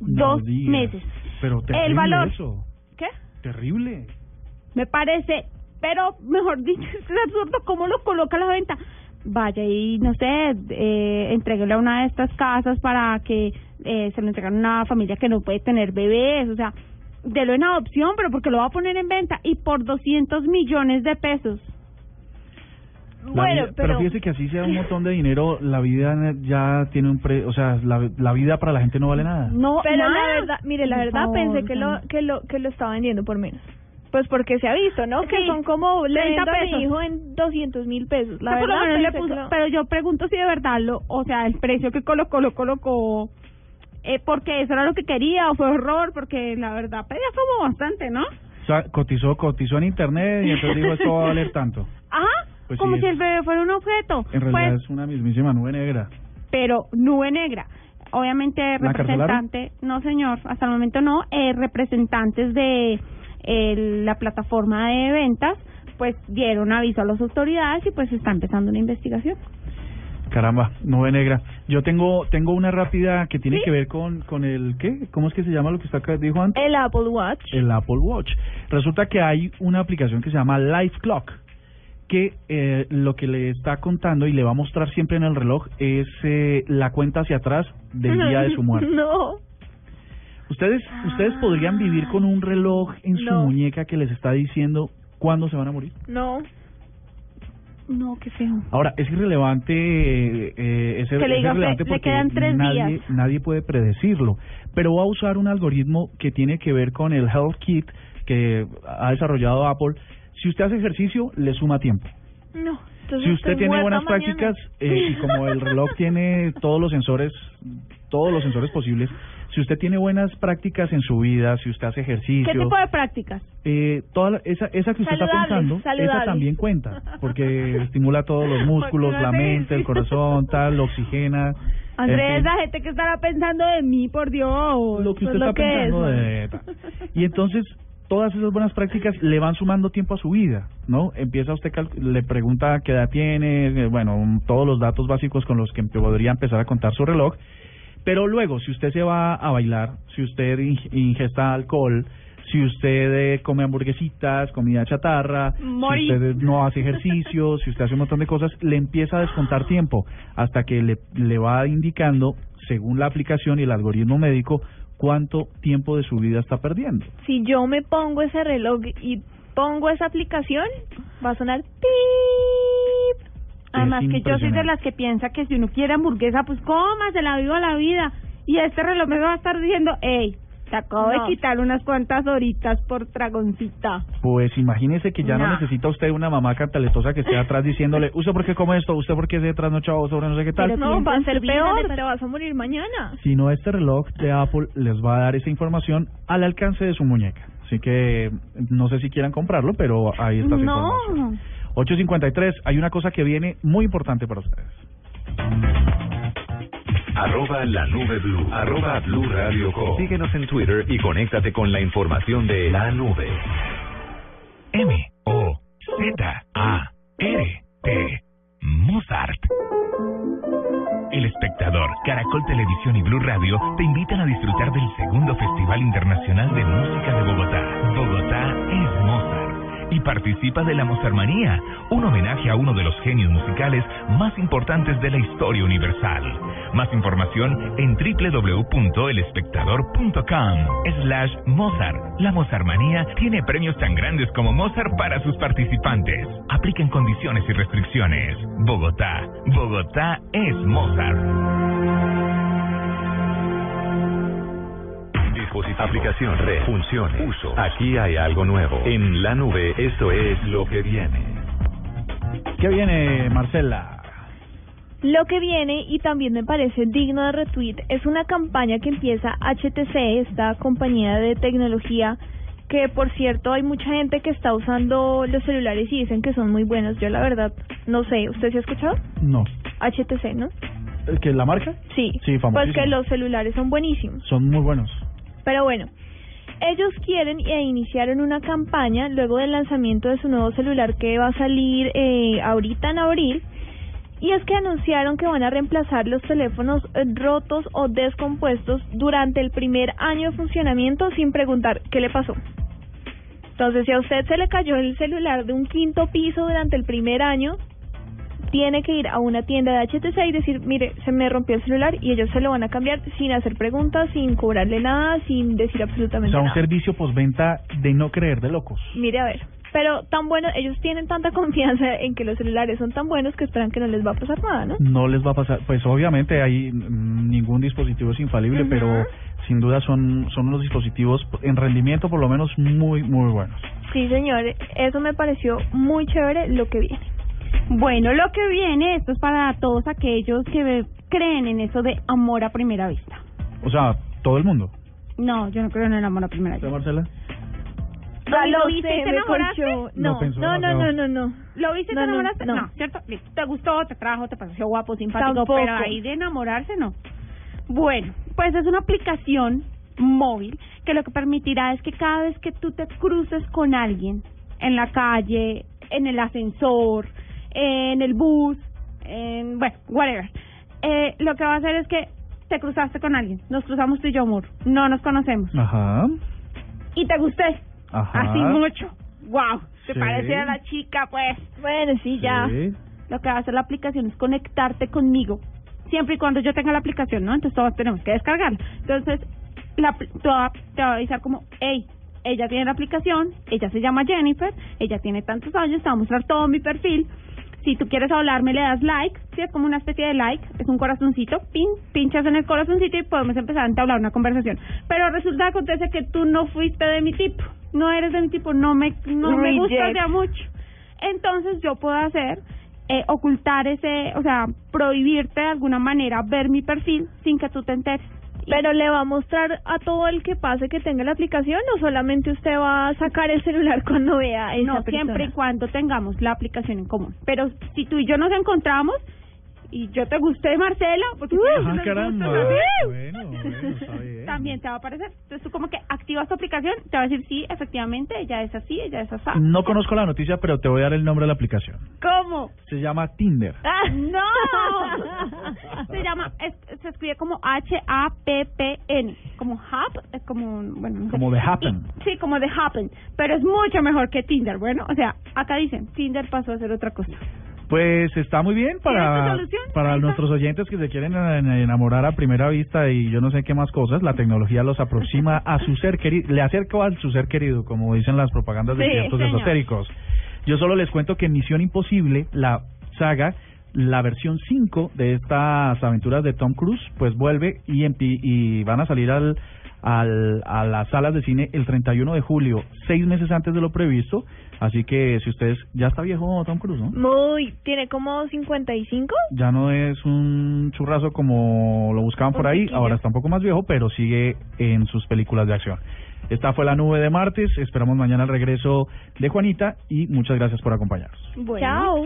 No dos meses. Pero terrible El valor. eso. ¿Qué? Terrible. Me parece, pero mejor dicho, es absurdo cómo lo coloca a la venta. Vaya y no sé, eh, entreguele a una de estas casas para que eh, se lo entreguen a una familia que no puede tener bebés, o sea, delo en adopción, pero porque lo va a poner en venta y por 200 millones de pesos. La Bueno, vida- pero- fíjese que así sea un montón de dinero, la vida ya tiene un pre, o sea, la, la vida para la gente no vale nada. No, Pero la verdad, mire, la Por verdad favor, pensé que lo, que lo que lo está vendiendo por menos. Pues porque se ha visto, ¿no? que son como le 30 vendo a mi pesos. hijo en 200 mil pesos. La Pero por lo verdad, menos le pensé puso- que lo- pero yo pregunto si de verdad lo, o sea, el precio que colocó, lo colocó, eh, porque eso era lo que quería o fue horror, porque la verdad pedía como bastante, ¿no? O sea, cotizó, cotizó en internet y entonces dijo esto va a valer tanto. Ajá, Pues como sí, si el bebé fuera un objeto. En realidad pues, es una mismísima nube negra. pero nube negra. Obviamente ¿La representante, no señor, hasta el momento no, eh, representantes de eh, la plataforma de ventas, pues dieron aviso a las autoridades y pues está empezando una investigación. Caramba, nube negra. Yo tengo tengo una rápida que tiene que ver con con el ¿qué? ¿Cómo es que se llama lo que está acá dijo antes? El Apple Watch. El Apple Watch. Resulta que hay una aplicación que se llama Life Clock que eh, lo que le está contando y le va a mostrar siempre en el reloj es eh, la cuenta hacia atrás del día de su muerte. No. Ustedes ustedes podrían vivir con un reloj en su No. muñeca que les está diciendo cuándo se van a morir. No. No, qué feo. Ahora, es irrelevante, eh, eh, es, Que le es diga, irrelevante "Fe- le porque quedan tres nadie, días". nadie puede predecirlo, pero va a usar un algoritmo que tiene que ver con el Health Kit que ha desarrollado Apple. Si usted hace ejercicio, le suma tiempo. No. Entonces Si usted tiene buenas mañana. prácticas eh, y como el reloj tiene todos los sensores, todos los sensores posibles, si usted tiene buenas prácticas en su vida, si usted hace ejercicio, ¿Qué tipo de prácticas? eh, toda la- esa, esa que usted está pensando, saludables. esa también cuenta, porque estimula todos los músculos, la mente, el corazón, tal, lo oxigena. en Andrés, fin. la gente que estará pensando de mí, por Dios. lo que Pues usted está que pensando es, de... Y entonces, todas esas buenas prácticas le van sumando tiempo a su vida, ¿no? Empieza usted, le pregunta qué edad tiene, eh, bueno, todos los datos básicos con los que podría empezar a contar su reloj. Pero luego, si usted se va a bailar, si usted ing- ingesta alcohol, si usted eh, come hamburguesitas, comida chatarra, Morí. si usted no hace ejercicio, si usted hace un montón de cosas, le empieza a descontar tiempo hasta que le, le va indicando, según la aplicación y el algoritmo médico, cuánto tiempo de su vida está perdiendo. Si yo me pongo ese reloj y pongo esa aplicación, va a sonar pip. Además Es que yo soy de las que piensa que si uno quiere hamburguesa, pues cómasela, viva la vida. Y este reloj me va a estar diciendo, hey, te acabo No. de quitar unas cuantas horitas por tragoncita. Pues imagínese que ya no, No. necesita usted una mamá cantaletosa que esté atrás diciéndole, ¿usted por qué come esto? ¿Usted por qué se trasnochado sobre no sé qué tal? Pero no, va a ser peor, te vas a morir mañana. sino este reloj de Apple les va a dar esa información al alcance de su muñeca. Así que no sé si quieran comprarlo, pero ahí está su información. No. 853, hay una cosa que viene muy importante para ustedes. Arroba la nube blue. Arroba blue radio com. Síguenos en Twitter y conéctate con la información de la nube. M O Z A R T Mozart. El espectador, Caracol Televisión y Blue Radio te invitan a disfrutar del segundo Festival Internacional de Música de Bogotá. Bogotá es Mozart. Y participa de la Mozartmanía, un homenaje a uno de los genios musicales más importantes de la historia universal. Más información en www.elespectador.com slash Mozart. La Mozartmanía tiene premios tan grandes como Mozart para sus participantes. Aplican condiciones y restricciones. Bogotá. Bogotá es Mozart. Dispositivo, aplicación, red, funciones, uso. Aquí hay algo nuevo. En la nube, esto es lo que viene. ¿Qué viene, Marcela? Lo que viene, y también me parece digno de retweet, es una campaña que empieza HTC, esta compañía de tecnología, que por cierto hay mucha gente que está usando los celulares y dicen que son muy buenos. Yo la verdad no sé, ¿usted se ha escuchado? No. HTC, ¿no? ¿El ¿Que la marca? Sí. Sí, Pues que los celulares son buenísimos. Son muy buenos. Pero bueno, ellos quieren e iniciaron una campaña luego del lanzamiento de su nuevo celular que va a salir eh, ahorita en abril. Y es que anunciaron que van a reemplazar los teléfonos eh, rotos o descompuestos durante el primer año de funcionamiento sin preguntar qué le pasó. Entonces, si a usted se le cayó el celular de un quinto piso durante el primer año, tiene que ir a una tienda de HTC y decir, mire, se me rompió el celular y ellos se lo van a cambiar sin hacer preguntas, sin cobrarle nada, sin decir O absolutamente sea, un nada. servicio postventa de no creer de locos. Mire, a ver, pero tan bueno, ellos tienen tanta confianza en que los celulares son tan buenos que esperan que no les va a pasar nada, ¿no? No les va a pasar, pues obviamente hay ningún dispositivo es infalible, pero sin duda son son unos dispositivos en rendimiento por lo menos muy muy buenos. Sí, señor, eso me pareció muy chévere lo que viene. Bueno, lo que viene, esto es para todos aquellos que creen en eso de amor a primera vista. O sea, todo el mundo. No, yo no creo en el amor a primera ¿Usted, vista. Marcela? ¿Ya Ay, lo no viste y te enamoraste? No No, no, no, no. ¿Lo viste y te No, no, enamoraste? no. ¿cierto? Listo. ¿Te gustó, te trajo, te pareció guapo, simpático? Tampoco. Pero ahí de enamorarse, no. Bueno, pues es una aplicación móvil que lo que permitirá es que cada vez que tú te cruces con alguien en la calle, en el ascensor, en el bus, en, bueno, whatever, eh, lo que va a hacer es que te cruzaste con alguien, nos cruzamos tú y yo, amor, no nos conocemos, Ajá. y te gusté, Ajá. así mucho, wow, te Sí. pareció la chica, pues, Bueno, sí, ya. Sí. lo que va a hacer la aplicación es conectarte conmigo, siempre y cuando yo tenga la aplicación, ¿no? Entonces todos tenemos que descargarla. Entonces, la, te, va, te va a avisar como, hey, ella tiene la aplicación, ella se llama Jennifer, ella tiene tantos años, te va a mostrar todo mi perfil. Si tú quieres hablarme, le das like, ¿sí? Es como una especie de like, es un corazoncito, pin, pinchas en el corazoncito y podemos empezar a entablar una conversación. Pero resulta que acontece que tú no fuiste de mi tipo, no eres de mi tipo, no me, no me gustas ya mucho. Entonces yo puedo hacer eh, ocultar ese, o sea, prohibirte de alguna manera ver mi perfil sin que tú te enteres. Pero le va a mostrar a todo el que pase que tenga la aplicación o solamente usted va a sacar el celular cuando vea esa no, persona? siempre y cuando tengamos la aplicación en común. Pero si tú y yo nos encontramos y yo te gusté, Marcela, porque Ah, tú nos caramba. Bueno, bueno, está bien. También te va a aparecer. Entonces tú como que activas tu aplicación, te va a decir, sí, efectivamente, ella es así, ella es así. No conozco la noticia, pero te voy a dar el nombre de la aplicación. ¿Cómo? Se llama Tinder. ¡Ah, no! Se llama, es- se escribe como H-A-P-P-N. Como Hub, es como, un- bueno, no sé. Como de Happen. Y- sí, como de Happen. Pero es mucho mejor que Tinder. Bueno, o sea, acá dicen, Tinder pasó a ser otra cosa. Pues está muy bien ¿Tienes para, para nuestros oyentes que se quieren en- enamorar a primera vista y yo no sé qué más cosas. La tecnología los aproxima a su ser querido, le acerca a su ser querido, como dicen las propagandas de Sí, ciertos señor. esotéricos. Yo solo les cuento que en Misión Imposible, la saga, la versión 5 de estas aventuras de Tom Cruise, pues vuelve y, y van a salir al, al, a las salas de cine el 31 de julio, seis meses antes de lo previsto. Así que si ustedes, ya está viejo Tom Cruise, ¿no? Muy, tiene como 55. ya no es un churrazo como lo buscaban por ahí, ahora está un poco más viejo, pero sigue en sus películas de acción. Esta fue la nube de martes, esperamos mañana el regreso de Juanita y muchas gracias por acompañarnos. Chao.